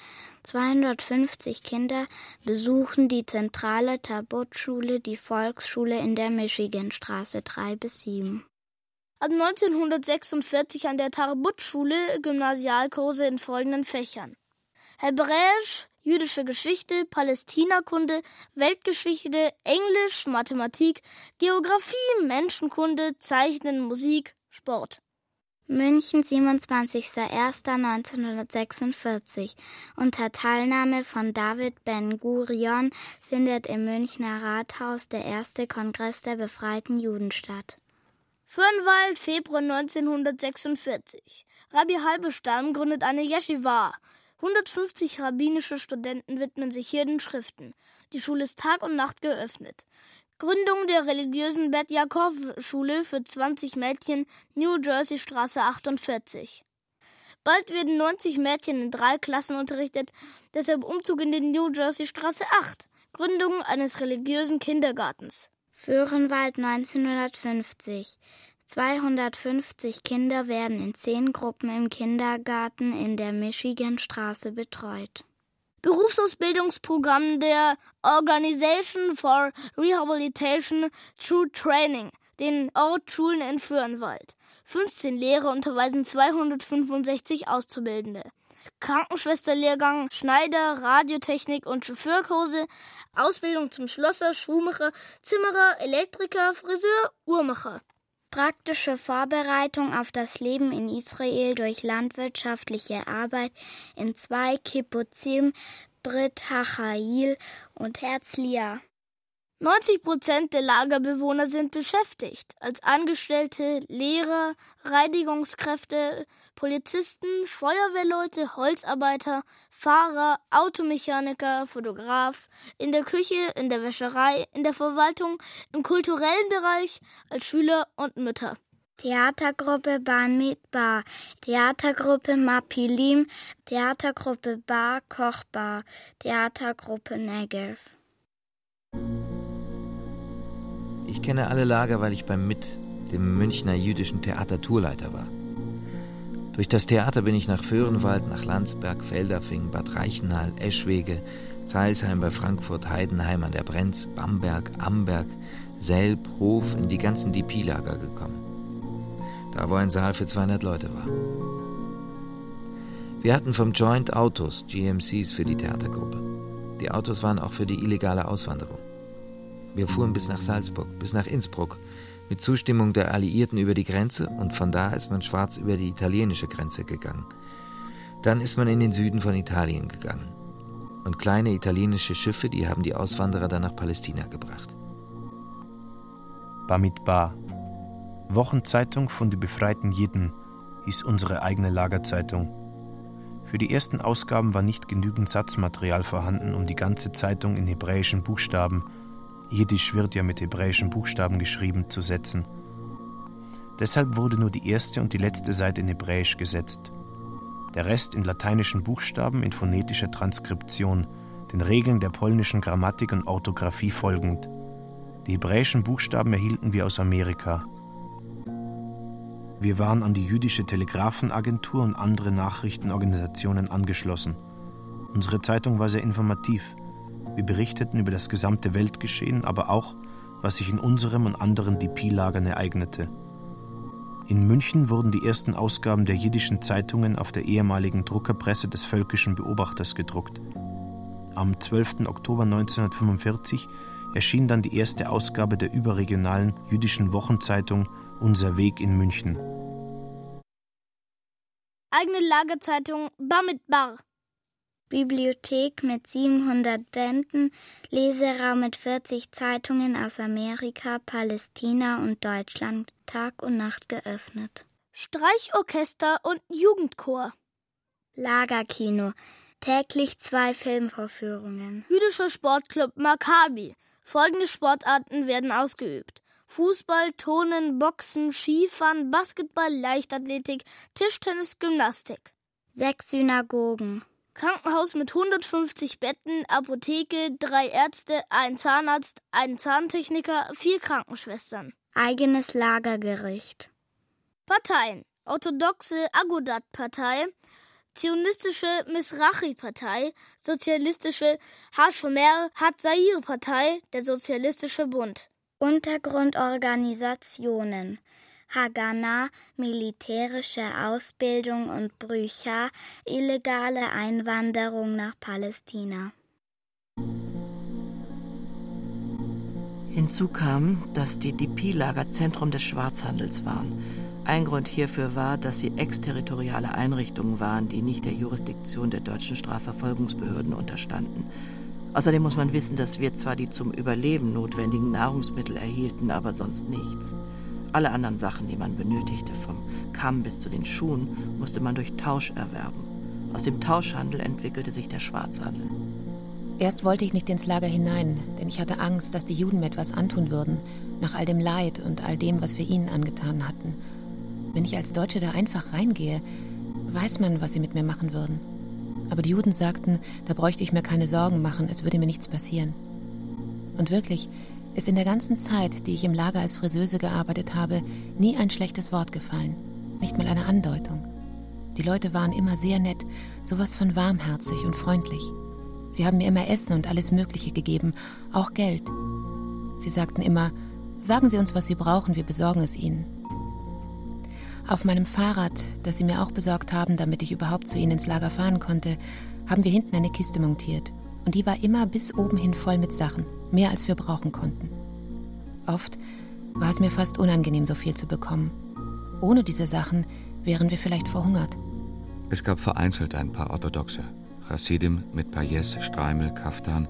250 Kinder besuchen die zentrale Tabot-Schule, die Volksschule in der Michiganstraße 3 bis 7. Ab 1946 an der Tarbut-Schule Gymnasialkurse in folgenden Fächern. Hebräisch, jüdische Geschichte, Palästinakunde, Weltgeschichte, Englisch, Mathematik, Geographie, Menschenkunde, Zeichnen, Musik, Sport. München, 27.01.1946. Unter Teilnahme von David Ben Gurion findet im Münchner Rathaus der erste Kongress der befreiten Juden statt. Fürnwald, Februar 1946. Rabbi Halbestam gründet eine Yeshiva. 150 rabbinische Studenten widmen sich hier den Schriften. Die Schule ist Tag und Nacht geöffnet. Gründung der religiösen Bet Yaakov Schule für 20 Mädchen, New Jersey Straße 48. Bald werden 90 Mädchen in drei Klassen unterrichtet, deshalb Umzug in die New Jersey Straße 8, Gründung eines religiösen Kindergartens. Föhrenwald 1950. 250 Kinder werden in zehn Gruppen im Kindergarten in der Michiganstraße betreut. Berufsausbildungsprogramm der Organization for Rehabilitation Through Training, den Ortsschulen in Föhrenwald. 15 Lehrer unterweisen 265 Auszubildende. Krankenschwesterlehrgang, Schneider, Radiotechnik und Chauffeurkurse, Ausbildung zum Schlosser, Schuhmacher, Zimmerer, Elektriker, Friseur, Uhrmacher. Praktische Vorbereitung auf das Leben in Israel durch landwirtschaftliche Arbeit in zwei Kibbuzim, Brit Hachail und Herzliya. 90 Prozent der Lagerbewohner sind beschäftigt, als Angestellte, Lehrer, Reinigungskräfte, Polizisten, Feuerwehrleute, Holzarbeiter, Fahrer, Automechaniker, Fotograf, in der Küche, in der Wäscherei, in der Verwaltung, im kulturellen Bereich, als Schüler und Mütter. Theatergruppe Ban Mitbar, Theatergruppe Mapilim, Theatergruppe Bar Kochbar, Theatergruppe Negev. Ich kenne alle Lager, weil ich beim MIT, dem Münchner jüdischen Theater Tourleiter war. Durch das Theater bin ich nach Föhrenwald, nach Landsberg, Feldafing, Bad Reichenhall, Eschwege, Zeilsheim bei Frankfurt, Heidenheim an der Brenz, Bamberg, Amberg, Selb, Hof in die ganzen DP-Lager gekommen. Da wo ein Saal für 200 Leute war. Wir hatten vom Joint Autos, GMCs, für die Theatergruppe. Die Autos waren auch für die illegale Auswanderung. Wir fuhren bis nach Salzburg, bis nach Innsbruck, mit Zustimmung der Alliierten über die Grenze und von da ist man schwarz über die italienische Grenze gegangen. Dann ist man in den Süden von Italien gegangen. Und kleine italienische Schiffe, die haben die Auswanderer dann nach Palästina gebracht. Bamidbar. Wochenzeitung von den befreiten Jiden hieß unsere eigene Lagerzeitung. Für die ersten Ausgaben war nicht genügend Satzmaterial vorhanden, um die ganze Zeitung in hebräischen Buchstaben Jiddisch wird ja mit hebräischen Buchstaben geschrieben, zu setzen. Deshalb wurde nur die erste und die letzte Seite in Hebräisch gesetzt. Der Rest in lateinischen Buchstaben in phonetischer Transkription, den Regeln der polnischen Grammatik und Orthographie folgend. Die hebräischen Buchstaben erhielten wir aus Amerika. Wir waren an die jüdische Telegrafenagentur und andere Nachrichtenorganisationen angeschlossen. Unsere Zeitung war sehr informativ. Wir berichteten über das gesamte Weltgeschehen, aber auch, was sich in unserem und anderen DP-Lagern ereignete. In München wurden die ersten Ausgaben der jiddischen Zeitungen auf der ehemaligen Druckerpresse des Völkischen Beobachters gedruckt. Am 12. Oktober 1945 erschien dann die erste Ausgabe der überregionalen jüdischen Wochenzeitung Unser Weg in München. Eigene Lagerzeitung Bamidbar. Bibliothek mit 700 Bänden, Leseraum mit 40 Zeitungen aus Amerika, Palästina und Deutschland Tag und Nacht geöffnet. Streichorchester und Jugendchor. Lagerkino, täglich zwei Filmvorführungen. Jüdischer Sportclub Maccabi. Folgende Sportarten werden ausgeübt. Fußball, Turnen, Boxen, Skifahren, Basketball, Leichtathletik, Tischtennis, Gymnastik. Sechs Synagogen. Krankenhaus mit 150 Betten, Apotheke, drei Ärzte, ein Zahnarzt, ein Zahntechniker, vier Krankenschwestern. Eigenes Lagergericht. Parteien. Orthodoxe Agudat-Partei, Zionistische Misrachi-Partei, Sozialistische Hashomer Hatzair-Partei, der Sozialistische Bund. Untergrundorganisationen. Haganah, militärische Ausbildung und Brücha, illegale Einwanderung nach Palästina. Hinzu kam, dass die DP-Lager Zentrum des Schwarzhandels waren. Ein Grund hierfür war, dass sie exterritoriale Einrichtungen waren, die nicht der Jurisdiktion der deutschen Strafverfolgungsbehörden unterstanden. Außerdem muss man wissen, dass wir zwar die zum Überleben notwendigen Nahrungsmittel erhielten, aber sonst nichts. Alle anderen Sachen, die man benötigte, vom Kamm bis zu den Schuhen, musste man durch Tausch erwerben. Aus dem Tauschhandel entwickelte sich der Schwarzhandel. Erst wollte ich nicht ins Lager hinein, denn ich hatte Angst, dass die Juden mir etwas antun würden, nach all dem Leid und all dem, was wir ihnen angetan hatten. Wenn ich als Deutsche da einfach reingehe, weiß man, was sie mit mir machen würden. Aber die Juden sagten, da bräuchte ich mir keine Sorgen machen, es würde mir nichts passieren. Und wirklich ist in der ganzen Zeit, die ich im Lager als Friseuse gearbeitet habe, nie ein schlechtes Wort gefallen, nicht mal eine Andeutung. Die Leute waren immer sehr nett, sowas von warmherzig und freundlich. Sie haben mir immer Essen und alles Mögliche gegeben, auch Geld. Sie sagten immer, sagen Sie uns, was Sie brauchen, wir besorgen es Ihnen. Auf meinem Fahrrad, das Sie mir auch besorgt haben, damit ich überhaupt zu Ihnen ins Lager fahren konnte, haben wir hinten eine Kiste montiert. Und die war immer bis oben hin voll mit Sachen, mehr als wir brauchen konnten. Oft war es mir fast unangenehm, so viel zu bekommen. Ohne diese Sachen wären wir vielleicht verhungert. Es gab vereinzelt ein paar Orthodoxe, Chassidim mit Payes, Streimel, Kaftan,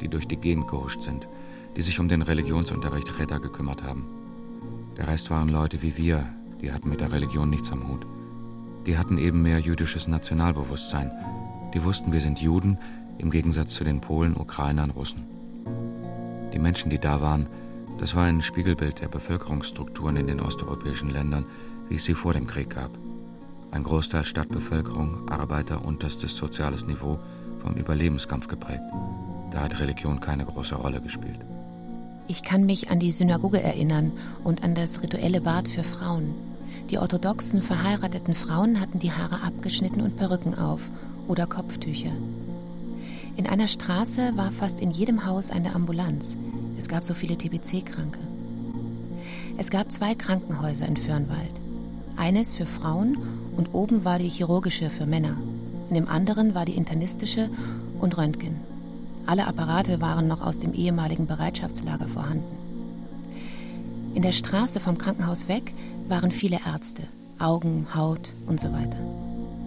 die durch die Gegend gehuscht sind, die sich um den Religionsunterricht Reda gekümmert haben. Der Rest waren Leute wie wir, die hatten mit der Religion nichts am Hut. Die hatten eben mehr jüdisches Nationalbewusstsein. Die wussten, wir sind Juden, im Gegensatz zu den Polen, Ukrainern, Russen. Die Menschen, die da waren, das war ein Spiegelbild der Bevölkerungsstrukturen in den osteuropäischen Ländern, wie es sie vor dem Krieg gab. Ein Großteil Stadtbevölkerung, Arbeiter, unterstes soziales Niveau, vom Überlebenskampf geprägt. Da hat Religion keine große Rolle gespielt. Ich kann mich an die Synagoge erinnern und an das rituelle Bad für Frauen. Die orthodoxen verheirateten Frauen hatten die Haare abgeschnitten und Perücken auf oder Kopftücher. In einer Straße war fast in jedem Haus eine Ambulanz. Es gab so viele TBC-Kranke. Es gab zwei Krankenhäuser in Fürnwald. Eines für Frauen und oben war die chirurgische für Männer. In dem anderen war die internistische und Röntgen. Alle Apparate waren noch aus dem ehemaligen Bereitschaftslager vorhanden. In der Straße vom Krankenhaus weg waren viele Ärzte, Augen, Haut und so weiter.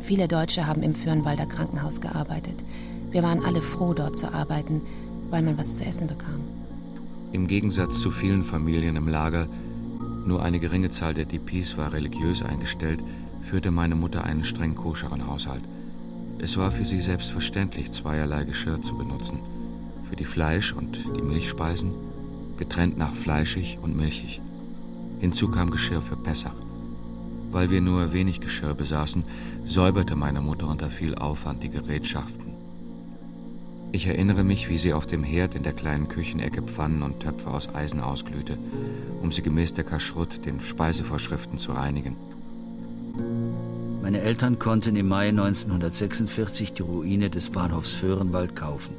Viele Deutsche haben im Fürnwalder Krankenhaus gearbeitet. Wir waren alle froh, dort zu arbeiten, weil man was zu essen bekam. Im Gegensatz zu vielen Familien im Lager, nur eine geringe Zahl der DPs war religiös eingestellt, führte meine Mutter einen streng koscheren Haushalt. Es war für sie selbstverständlich, zweierlei Geschirr zu benutzen. Für die Fleisch- und die Milchspeisen, getrennt nach fleischig und milchig. Hinzu kam Geschirr für Pessach. Weil wir nur wenig Geschirr besaßen, säuberte meine Mutter unter viel Aufwand die Gerätschaften ich erinnere mich, wie sie auf dem Herd in der kleinen Küchenecke Pfannen und Töpfe aus Eisen ausglühte, um sie gemäß der Kaschrut, den Speisevorschriften, zu reinigen. Meine Eltern konnten im Mai 1946 die Ruine des Bahnhofs Föhrenwald kaufen.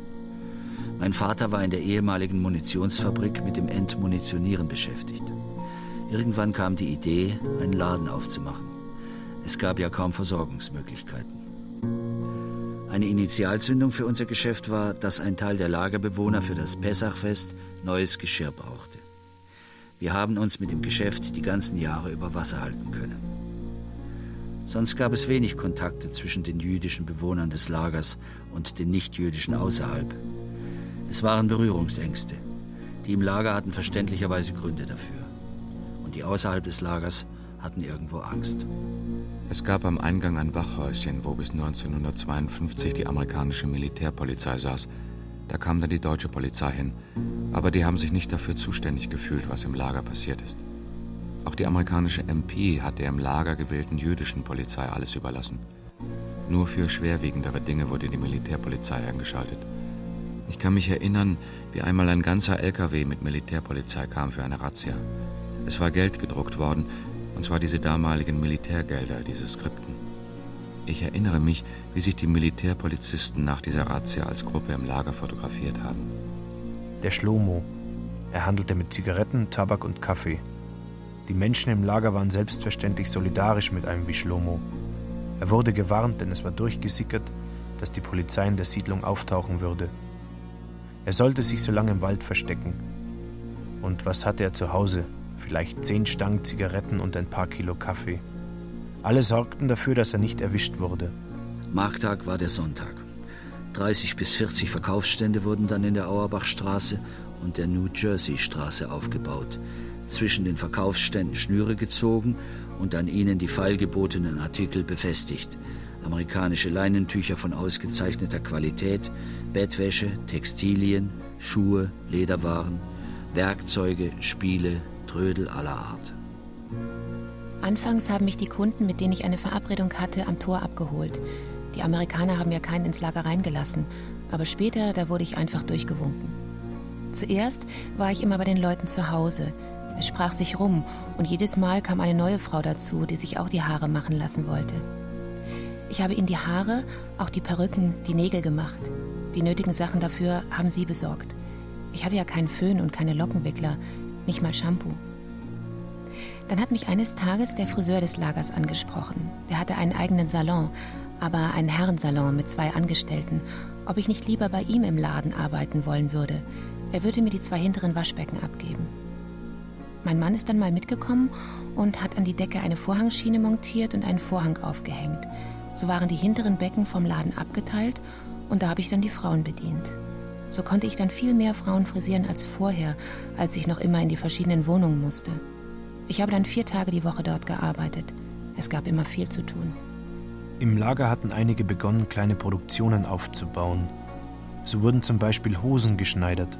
Mein Vater war in der ehemaligen Munitionsfabrik mit dem Entmunitionieren beschäftigt. Irgendwann kam die Idee, einen Laden aufzumachen. Es gab ja kaum Versorgungsmöglichkeiten. Eine Initialzündung für unser Geschäft war, dass ein Teil der Lagerbewohner für das Pessachfest neues Geschirr brauchte. Wir haben uns mit dem Geschäft die ganzen Jahre über Wasser halten können. Sonst gab es wenig Kontakte zwischen den jüdischen Bewohnern des Lagers und den nichtjüdischen außerhalb. Es waren Berührungsängste. Die im Lager hatten verständlicherweise Gründe dafür. Und die außerhalb des Lagers hatten irgendwo Angst. Es gab am Eingang ein Wachhäuschen, wo bis 1952 die amerikanische Militärpolizei saß. Da kam dann die deutsche Polizei hin, aber die haben sich nicht dafür zuständig gefühlt, was im Lager passiert ist. Auch die amerikanische MP hat der im Lager gewählten jüdischen Polizei alles überlassen. Nur für schwerwiegendere Dinge wurde die Militärpolizei eingeschaltet. Ich kann mich erinnern, wie einmal ein ganzer LKW mit Militärpolizei kam für eine Razzia. Es war Geld gedruckt worden, und zwar diese damaligen Militärgelder, diese Skripten. Ich erinnere mich, wie sich die Militärpolizisten nach dieser Razzia als Gruppe im Lager fotografiert haben. Der Schlomo. Er handelte mit Zigaretten, Tabak und Kaffee. Die Menschen im Lager waren selbstverständlich solidarisch mit einem wie Schlomo. Er wurde gewarnt, denn es war durchgesickert, dass die Polizei in der Siedlung auftauchen würde. Er sollte sich so lange im Wald verstecken. Und was hatte er zu Hause? Vielleicht zehn Stangen Zigaretten und ein paar Kilo Kaffee. Alle sorgten dafür, dass er nicht erwischt wurde. Markttag war der Sonntag. 30 bis 40 Verkaufsstände wurden dann in der Auerbachstraße und der New Jersey Straße aufgebaut. Zwischen den Verkaufsständen Schnüre gezogen und an ihnen die feilgebotenen Artikel befestigt. Amerikanische Leinentücher von ausgezeichneter Qualität, Bettwäsche, Textilien, Schuhe, Lederwaren, Werkzeuge, Spiele, Trödel aller Art. Anfangs haben mich die Kunden, mit denen ich eine Verabredung hatte, am Tor abgeholt. Die Amerikaner haben ja keinen ins Lager reingelassen, aber später, da wurde ich einfach durchgewunken. Zuerst war ich immer bei den Leuten zu Hause. Es sprach sich rum und jedes Mal kam eine neue Frau dazu, die sich auch die Haare machen lassen wollte. Ich habe ihnen die Haare, auch die Perücken, die Nägel gemacht. Die nötigen Sachen dafür haben sie besorgt. Ich hatte ja keinen Föhn und keine Lockenwickler, nicht mal Shampoo. Dann hat mich eines Tages der Friseur des Lagers angesprochen. Der hatte einen eigenen Salon, aber einen Herrensalon mit zwei Angestellten, ob ich nicht lieber bei ihm im Laden arbeiten wollen würde. Er würde mir die zwei hinteren Waschbecken abgeben. Mein Mann ist dann mal mitgekommen und hat an die Decke eine Vorhangschiene montiert und einen Vorhang aufgehängt. So waren die hinteren Becken vom Laden abgeteilt und da habe ich dann die Frauen bedient. So konnte ich dann viel mehr Frauen frisieren als vorher, als ich noch immer in die verschiedenen Wohnungen musste. Ich habe dann vier Tage die Woche dort gearbeitet. Es gab immer viel zu tun. Im Lager hatten einige begonnen, kleine Produktionen aufzubauen. So wurden zum Beispiel Hosen geschneidert.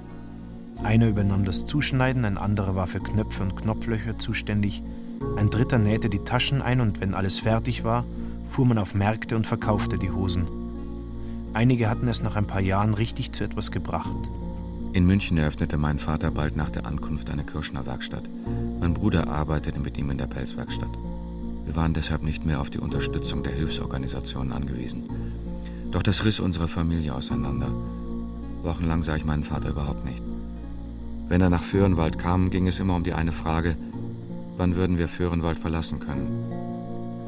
Einer übernahm das Zuschneiden, ein anderer war für Knöpfe und Knopflöcher zuständig, ein dritter nähte die Taschen ein und wenn alles fertig war, fuhr man auf Märkte und verkaufte die Hosen. Einige hatten es nach ein paar Jahren richtig zu etwas gebracht. In München eröffnete mein Vater bald nach der Ankunft eine Kirschner Werkstatt. Mein Bruder arbeitete mit ihm in der Pelzwerkstatt. Wir waren deshalb nicht mehr auf die Unterstützung der Hilfsorganisationen angewiesen. Doch das riss unsere Familie auseinander. Wochenlang sah ich meinen Vater überhaupt nicht. Wenn er nach Föhrenwald kam, ging es immer um die eine Frage, wann würden wir Föhrenwald verlassen können?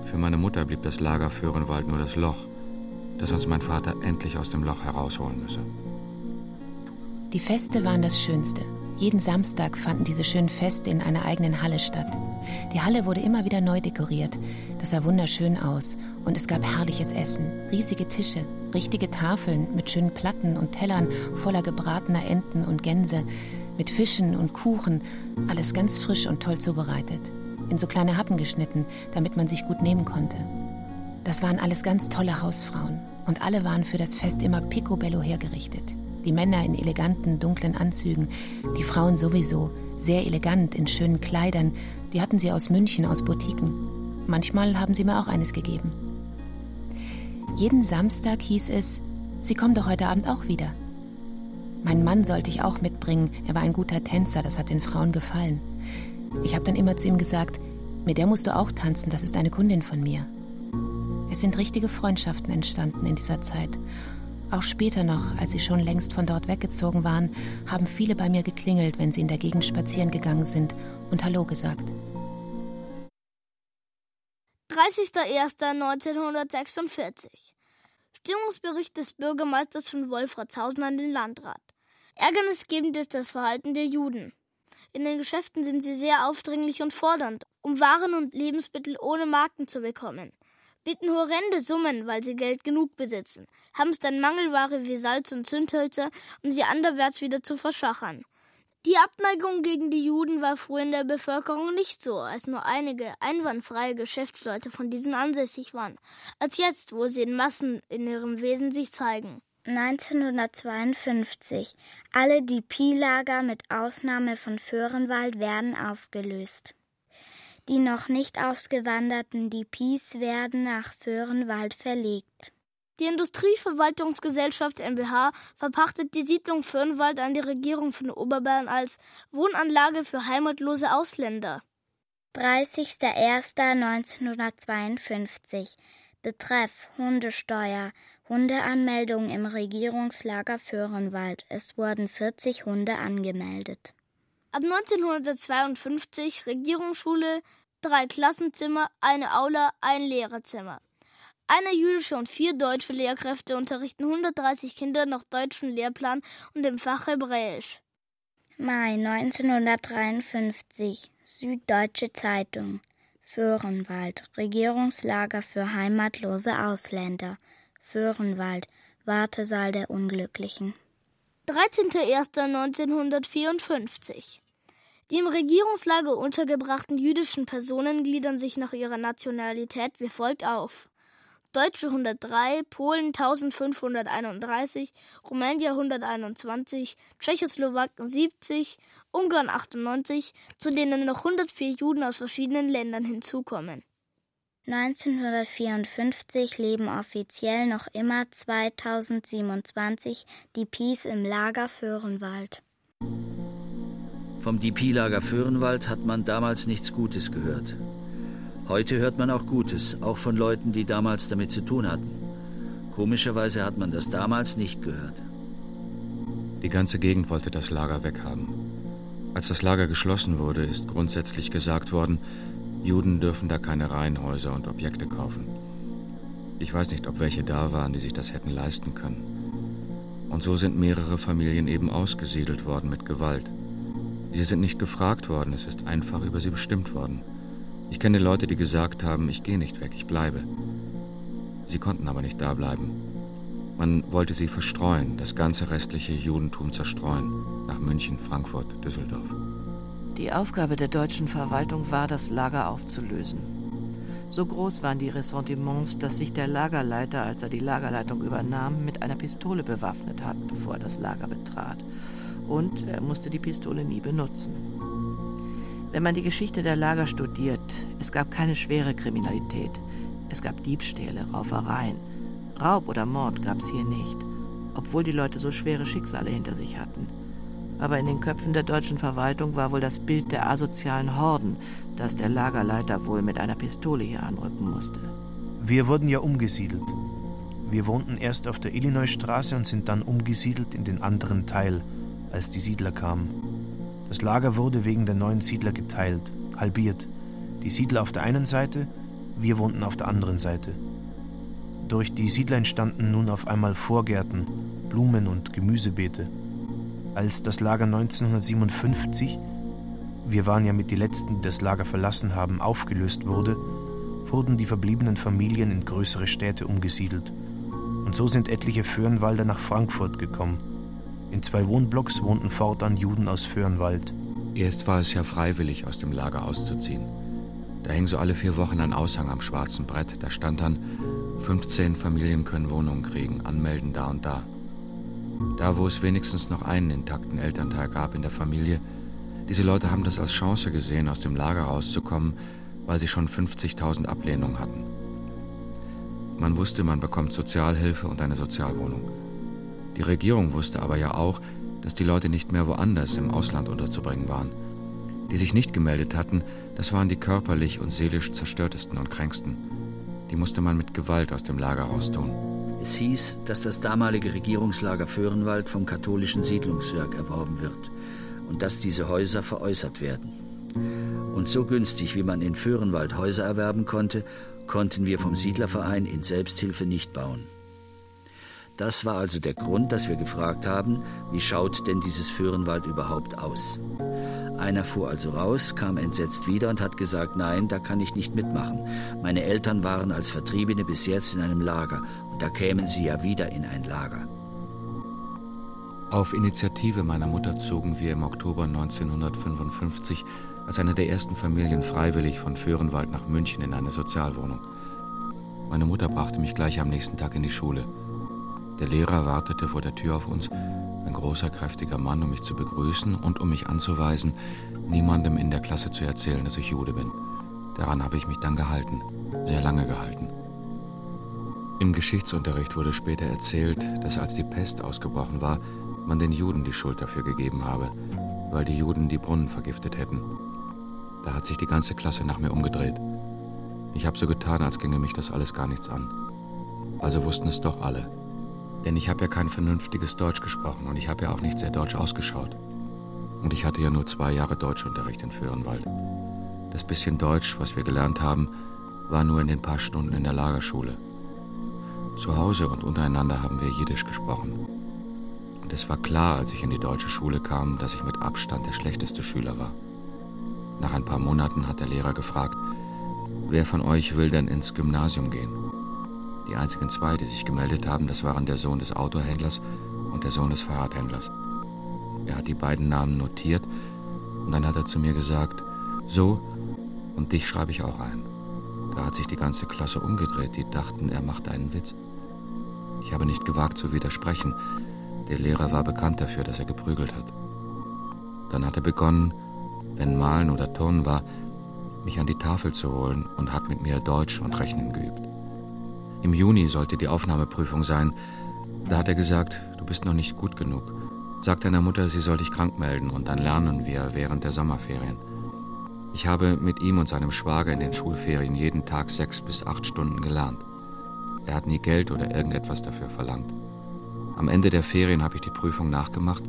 Für meine Mutter blieb das Lager Föhrenwald nur das Loch, das uns mein Vater endlich aus dem Loch herausholen müsse. Die Feste waren das Schönste. Jeden Samstag fanden diese schönen Feste in einer eigenen Halle statt. Die Halle wurde immer wieder neu dekoriert. Das sah wunderschön aus und es gab herrliches Essen, riesige Tische, richtige Tafeln mit schönen Platten und Tellern voller gebratener Enten und Gänse, mit Fischen und Kuchen, alles ganz frisch und toll zubereitet in so kleine Happen geschnitten, damit man sich gut nehmen konnte. Das waren alles ganz tolle Hausfrauen und alle waren für das Fest immer picobello hergerichtet. Die Männer in eleganten, dunklen Anzügen, die Frauen sowieso, sehr elegant in schönen Kleidern, die hatten sie aus München, aus Boutiquen. Manchmal haben sie mir auch eines gegeben. Jeden Samstag hieß es, Sie kommen doch heute Abend auch wieder. Meinen Mann sollte ich auch mitbringen, er war ein guter Tänzer, das hat den Frauen gefallen. Ich habe dann immer zu ihm gesagt, mit der musst du auch tanzen, das ist eine Kundin von mir. Es sind richtige Freundschaften entstanden in dieser Zeit. Auch später noch, als sie schon längst von dort weggezogen waren, haben viele bei mir geklingelt, wenn sie in der Gegend spazieren gegangen sind und Hallo gesagt. 30.01.1946 Stimmungsbericht des Bürgermeisters von Wolfratshausen an den Landrat. Ärgernisgebend ist das Verhalten der Juden. In den Geschäften sind sie sehr aufdringlich und fordernd, um Waren und Lebensmittel ohne Marken zu bekommen. Bieten horrende Summen, weil sie Geld genug besitzen, haben es dann Mangelware wie Salz und Zündhölzer, um sie anderwärts wieder zu verschachern. Die Abneigung gegen die Juden war früher in der Bevölkerung nicht so, als nur einige einwandfreie Geschäftsleute von diesen ansässig waren, als jetzt, wo sie in Massen in ihrem Wesen sich zeigen. 1952. Alle DP-Lager mit Ausnahme von Föhrenwald werden aufgelöst. Die noch nicht ausgewanderten DPs werden nach Föhrenwald verlegt. Die Industrieverwaltungsgesellschaft MBH verpachtet die Siedlung Föhrenwald an die Regierung von Oberbayern als Wohnanlage für heimatlose Ausländer. 30.01.1952 Betreff Hundesteuer Hundeanmeldung im Regierungslager Föhrenwald. Es wurden 40 Hunde angemeldet. Ab 1952 Regierungsschule, drei Klassenzimmer, eine Aula, ein Lehrerzimmer. Eine jüdische und vier deutsche Lehrkräfte unterrichten 130 Kinder nach deutschem Lehrplan und im Fach Hebräisch. Mai 1953 Süddeutsche Zeitung Föhrenwald Regierungslager für heimatlose Ausländer Föhrenwald, Wartesaal der Unglücklichen. 13.01.1954 Die im Regierungslager untergebrachten jüdischen Personen gliedern sich nach ihrer Nationalität wie folgt auf. Deutsche 103, Polen 1531, Rumänier 121, Tschechoslowaken 70, Ungarn 98, zu denen noch 104 Juden aus verschiedenen Ländern hinzukommen. 1954 leben offiziell noch immer 2027 DPs im Lager Föhrenwald. Vom DP-Lager Föhrenwald hat man damals nichts Gutes gehört. Heute hört man auch Gutes, auch von Leuten, die damals damit zu tun hatten. Komischerweise hat man das damals nicht gehört. Die ganze Gegend wollte das Lager weghaben. Als das Lager geschlossen wurde, ist grundsätzlich gesagt worden, Juden dürfen da keine Reihenhäuser und Objekte kaufen. Ich weiß nicht, ob welche da waren, die sich das hätten leisten können. Und so sind mehrere Familien eben ausgesiedelt worden mit Gewalt. Sie sind nicht gefragt worden, es ist einfach über sie bestimmt worden. Ich kenne Leute, die gesagt haben, ich gehe nicht weg, ich bleibe. Sie konnten aber nicht da bleiben. Man wollte sie verstreuen, das ganze restliche Judentum zerstreuen, nach München, Frankfurt, Düsseldorf. Die Aufgabe der deutschen Verwaltung war, das Lager aufzulösen. So groß waren die Ressentiments, dass sich der Lagerleiter, als er die Lagerleitung übernahm, mit einer Pistole bewaffnet hat, bevor er das Lager betrat. Und er musste die Pistole nie benutzen. Wenn man die Geschichte der Lager studiert, es gab keine schwere Kriminalität. Es gab Diebstähle, Raufereien. Raub oder Mord gab es hier nicht, obwohl die Leute so schwere Schicksale hinter sich hatten. Aber in den Köpfen der deutschen Verwaltung war wohl das Bild der asozialen Horden, das der Lagerleiter wohl mit einer Pistole hier anrücken musste. Wir wurden ja umgesiedelt. Wir wohnten erst auf der Illinoisstraße und sind dann umgesiedelt in den anderen Teil, als die Siedler kamen. Das Lager wurde wegen der neuen Siedler geteilt, halbiert. Die Siedler auf der einen Seite, wir wohnten auf der anderen Seite. Durch die Siedler entstanden nun auf einmal Vorgärten, Blumen- und Gemüsebeete. Als das Lager 1957, wir waren ja mit die Letzten, die das Lager verlassen haben, aufgelöst wurde, wurden die verbliebenen Familien in größere Städte umgesiedelt. Und so sind etliche Föhrenwalder nach Frankfurt gekommen. In zwei Wohnblocks wohnten fortan Juden aus Föhrenwald. Erst war es ja freiwillig, aus dem Lager auszuziehen. Da hing so alle vier Wochen ein Aushang am schwarzen Brett. Da stand dann, 15 Familien können Wohnungen kriegen, anmelden da und da. Da, wo es wenigstens noch einen intakten Elternteil gab in der Familie, diese Leute haben das als Chance gesehen, aus dem Lager rauszukommen, weil sie schon 50.000 Ablehnungen hatten. Man wusste, man bekommt Sozialhilfe und eine Sozialwohnung. Die Regierung wusste aber ja auch, dass die Leute nicht mehr woanders im Ausland unterzubringen waren. Die sich nicht gemeldet hatten, das waren die körperlich und seelisch zerstörtesten und kränksten. Die musste man mit Gewalt aus dem Lager raustun. Es hieß, dass das damalige Regierungslager Föhrenwald vom katholischen Siedlungswerk erworben wird und dass diese Häuser veräußert werden. Und so günstig, wie man in Föhrenwald Häuser erwerben konnte, konnten wir vom Siedlerverein in Selbsthilfe nicht bauen. Das war also der Grund, dass wir gefragt haben, wie schaut denn dieses Föhrenwald überhaupt aus? Einer fuhr also raus, kam entsetzt wieder und hat gesagt, nein, da kann ich nicht mitmachen. Meine Eltern waren als Vertriebene bis jetzt in einem Lager und da kämen sie ja wieder in ein Lager. Auf Initiative meiner Mutter zogen wir im Oktober 1955 als eine der ersten Familien freiwillig von Föhrenwald nach München in eine Sozialwohnung. Meine Mutter brachte mich gleich am nächsten Tag in die Schule. Der Lehrer wartete vor der Tür auf uns, ein großer, kräftiger Mann, um mich zu begrüßen und um mich anzuweisen, niemandem in der Klasse zu erzählen, dass ich Jude bin. Daran habe ich mich dann gehalten, sehr lange gehalten. Im Geschichtsunterricht wurde später erzählt, dass als die Pest ausgebrochen war, man den Juden die Schuld dafür gegeben habe, weil die Juden die Brunnen vergiftet hätten. Da hat sich die ganze Klasse nach mir umgedreht. Ich habe so getan, als ginge mich das alles gar nichts an. Also wussten es doch alle. Denn ich habe ja kein vernünftiges Deutsch gesprochen und ich habe ja auch nicht sehr deutsch ausgeschaut. Und ich hatte ja nur zwei Jahre Deutschunterricht in Föhrenwald. Das bisschen Deutsch, was wir gelernt haben, war nur in den paar Stunden in der Lagerschule. Zu Hause und untereinander haben wir Jiddisch gesprochen. Und es war klar, als ich in die deutsche Schule kam, dass ich mit Abstand der schlechteste Schüler war. Nach ein paar Monaten hat der Lehrer gefragt, wer von euch will denn ins Gymnasium gehen? Die einzigen zwei, die sich gemeldet haben, das waren der Sohn des Autohändlers und der Sohn des Fahrradhändlers. Er hat die beiden Namen notiert und dann hat er zu mir gesagt, so, und dich schreibe ich auch ein. Da hat sich die ganze Klasse umgedreht. Die dachten, er macht einen Witz. Ich habe nicht gewagt zu widersprechen. Der Lehrer war bekannt dafür, dass er geprügelt hat. Dann hat er begonnen, wenn Malen oder Turnen war, mich an die Tafel zu holen und hat mit mir Deutsch und Rechnen geübt. Im Juni sollte die Aufnahmeprüfung sein. Da hat er gesagt, du bist noch nicht gut genug. Sag deiner Mutter, sie soll dich krank melden und dann lernen wir während der Sommerferien. Ich habe mit ihm und seinem Schwager in den Schulferien jeden Tag sechs bis acht Stunden gelernt. Er hat nie Geld oder irgendetwas dafür verlangt. Am Ende der Ferien habe ich die Prüfung nachgemacht,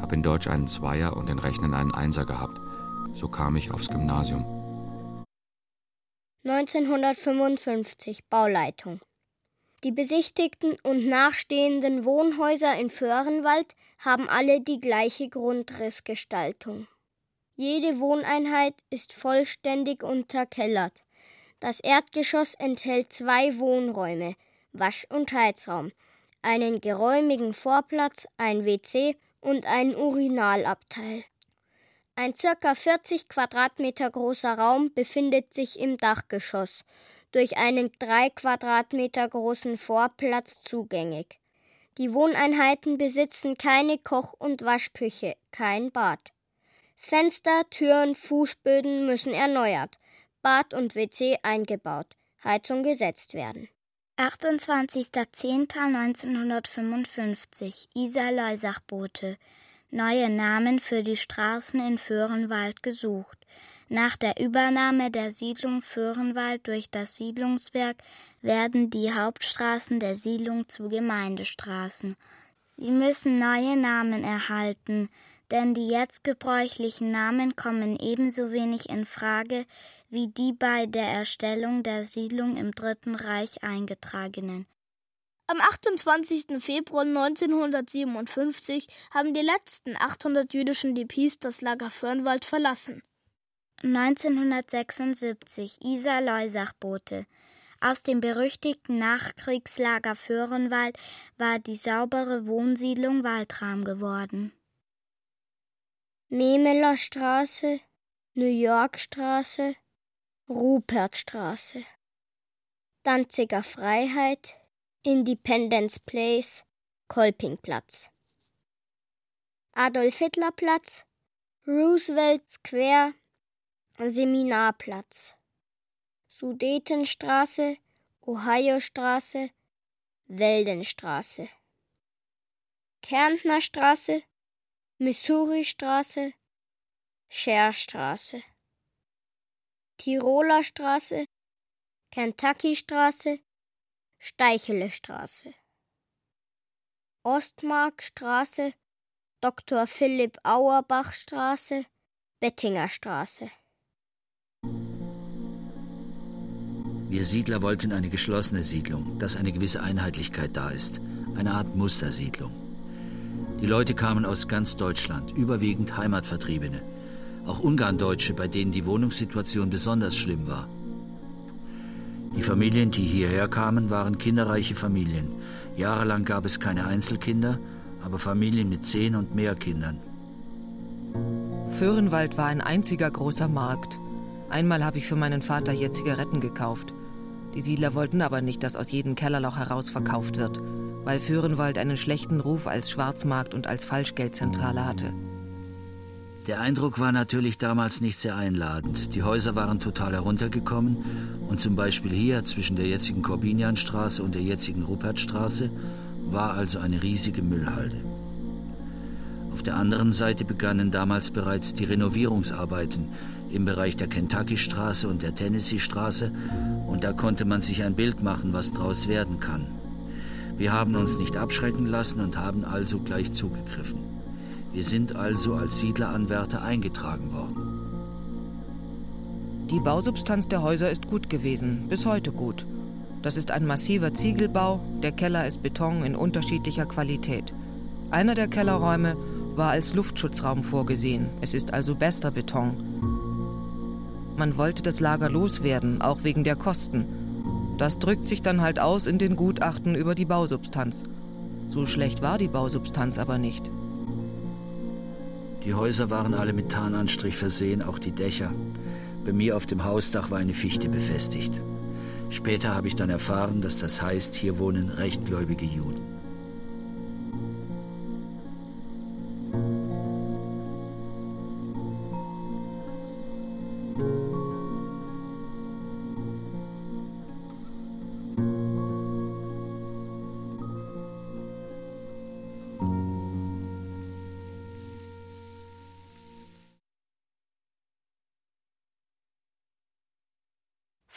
habe in Deutsch einen Zweier und in Rechnen einen Einser gehabt. So kam ich aufs Gymnasium. 1955 Bauleitung. Die besichtigten und nachstehenden Wohnhäuser in Föhrenwald haben alle die gleiche Grundrissgestaltung. Jede Wohneinheit ist vollständig unterkellert. Das Erdgeschoss enthält zwei Wohnräume, Wasch- und Heizraum, einen geräumigen Vorplatz, ein WC und einen Urinalabteil. Ein circa 40 Quadratmeter großer Raum befindet sich im Dachgeschoss, durch einen drei Quadratmeter großen Vorplatz zugängig. Die Wohneinheiten besitzen keine Koch- und Waschküche, kein Bad. Fenster, Türen, Fußböden müssen erneuert, Bad und WC eingebaut, Heizung gesetzt werden. 28.10.1955 Isar Leusachboote Neue Namen für die Straßen in Föhrenwald gesucht. Nach der Übernahme der Siedlung Föhrenwald durch das Siedlungswerk werden die Hauptstraßen der Siedlung zu Gemeindestraßen. Sie müssen neue Namen erhalten, denn die jetzt gebräuchlichen Namen kommen ebenso wenig in Frage wie die bei der Erstellung der Siedlung im Dritten Reich eingetragenen. Am 28. Februar 1957 haben die letzten 800 jüdischen DPs das Lager Föhrenwald verlassen. 1976 Isar Leusachboote. Aus dem berüchtigten Nachkriegslager Föhrenwald war die saubere Wohnsiedlung Waldraum geworden. Memeler Straße, New York Straße, Rupertstraße, Danziger Freiheit, Independence Place, Kolpingplatz, Adolf Hitler Platz, Roosevelt Square, Seminarplatz, Sudetenstraße, Ohiostraße, Weldenstraße, Kärntnerstraße, Missouri-Straße, Scherstraße, Tiroler Straße, Kentucky-Straße, Steichele-Straße, Ostmarkstraße, Dr. Philipp Auerbach-Straße, Bettingerstraße. Wir Siedler wollten eine geschlossene Siedlung, dass eine gewisse Einheitlichkeit da ist, eine Art Mustersiedlung. Die Leute kamen aus ganz Deutschland, überwiegend Heimatvertriebene. Auch Ungarndeutsche, bei denen die Wohnungssituation besonders schlimm war. Die Familien, die hierher kamen, waren kinderreiche Familien. Jahrelang gab es keine Einzelkinder, aber Familien mit zehn und mehr Kindern. Föhrenwald war ein einziger großer Markt. Einmal habe ich für meinen Vater hier Zigaretten gekauft. Die Siedler wollten aber nicht, dass aus jedem Kellerloch heraus verkauft wird weil Föhrenwald einen schlechten Ruf als Schwarzmarkt und als Falschgeldzentrale hatte. Der Eindruck war natürlich damals nicht sehr einladend. Die Häuser waren total heruntergekommen und zum Beispiel hier zwischen der jetzigen Korbinianstraße und der jetzigen Rupertstraße war also eine riesige Müllhalde. Auf der anderen Seite begannen damals bereits die Renovierungsarbeiten im Bereich der Kentucky-Straße und der Tennessee-Straße und da konnte man sich ein Bild machen, was draus werden kann. Wir haben uns nicht abschrecken lassen und haben also gleich zugegriffen. Wir sind also als Siedleranwärter eingetragen worden. Die Bausubstanz der Häuser ist gut gewesen, bis heute gut. Das ist ein massiver Ziegelbau, der Keller ist Beton in unterschiedlicher Qualität. Einer der Kellerräume war als Luftschutzraum vorgesehen, es ist also bester Beton. Man wollte das Lager loswerden, auch wegen der Kosten, das drückt sich dann halt aus in den Gutachten über die Bausubstanz. So schlecht war die Bausubstanz aber nicht. Die Häuser waren alle mit Tarnanstrich versehen, auch die Dächer. Bei mir auf dem Hausdach war eine Fichte befestigt. Später habe ich dann erfahren, dass das heißt, hier wohnen rechtgläubige Juden.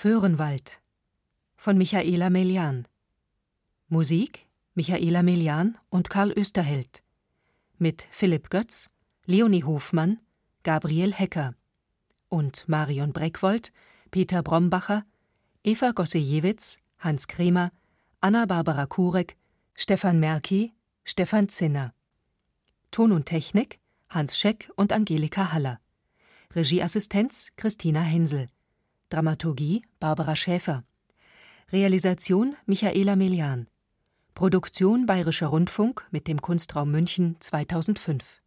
Föhrenwald von Michaela Melian. Musik Michaela Melian und Karl Österheld. Mit Philipp Götz, Leonie Hofmann, Gabriel Hecker und Marion Breckwold, Peter Brombacher, Eva Gossejewitz, Hans Kremer, Anna-Barbara Kurek, Stefan Merki, Stefan Zinner. Ton und Technik Hans Scheck und Angelika Haller. Regieassistenz Christina Hensel. Dramaturgie Barbara Schäfer. Realisation Michaela Melian. Produktion Bayerischer Rundfunk mit dem Kunstraum München 2005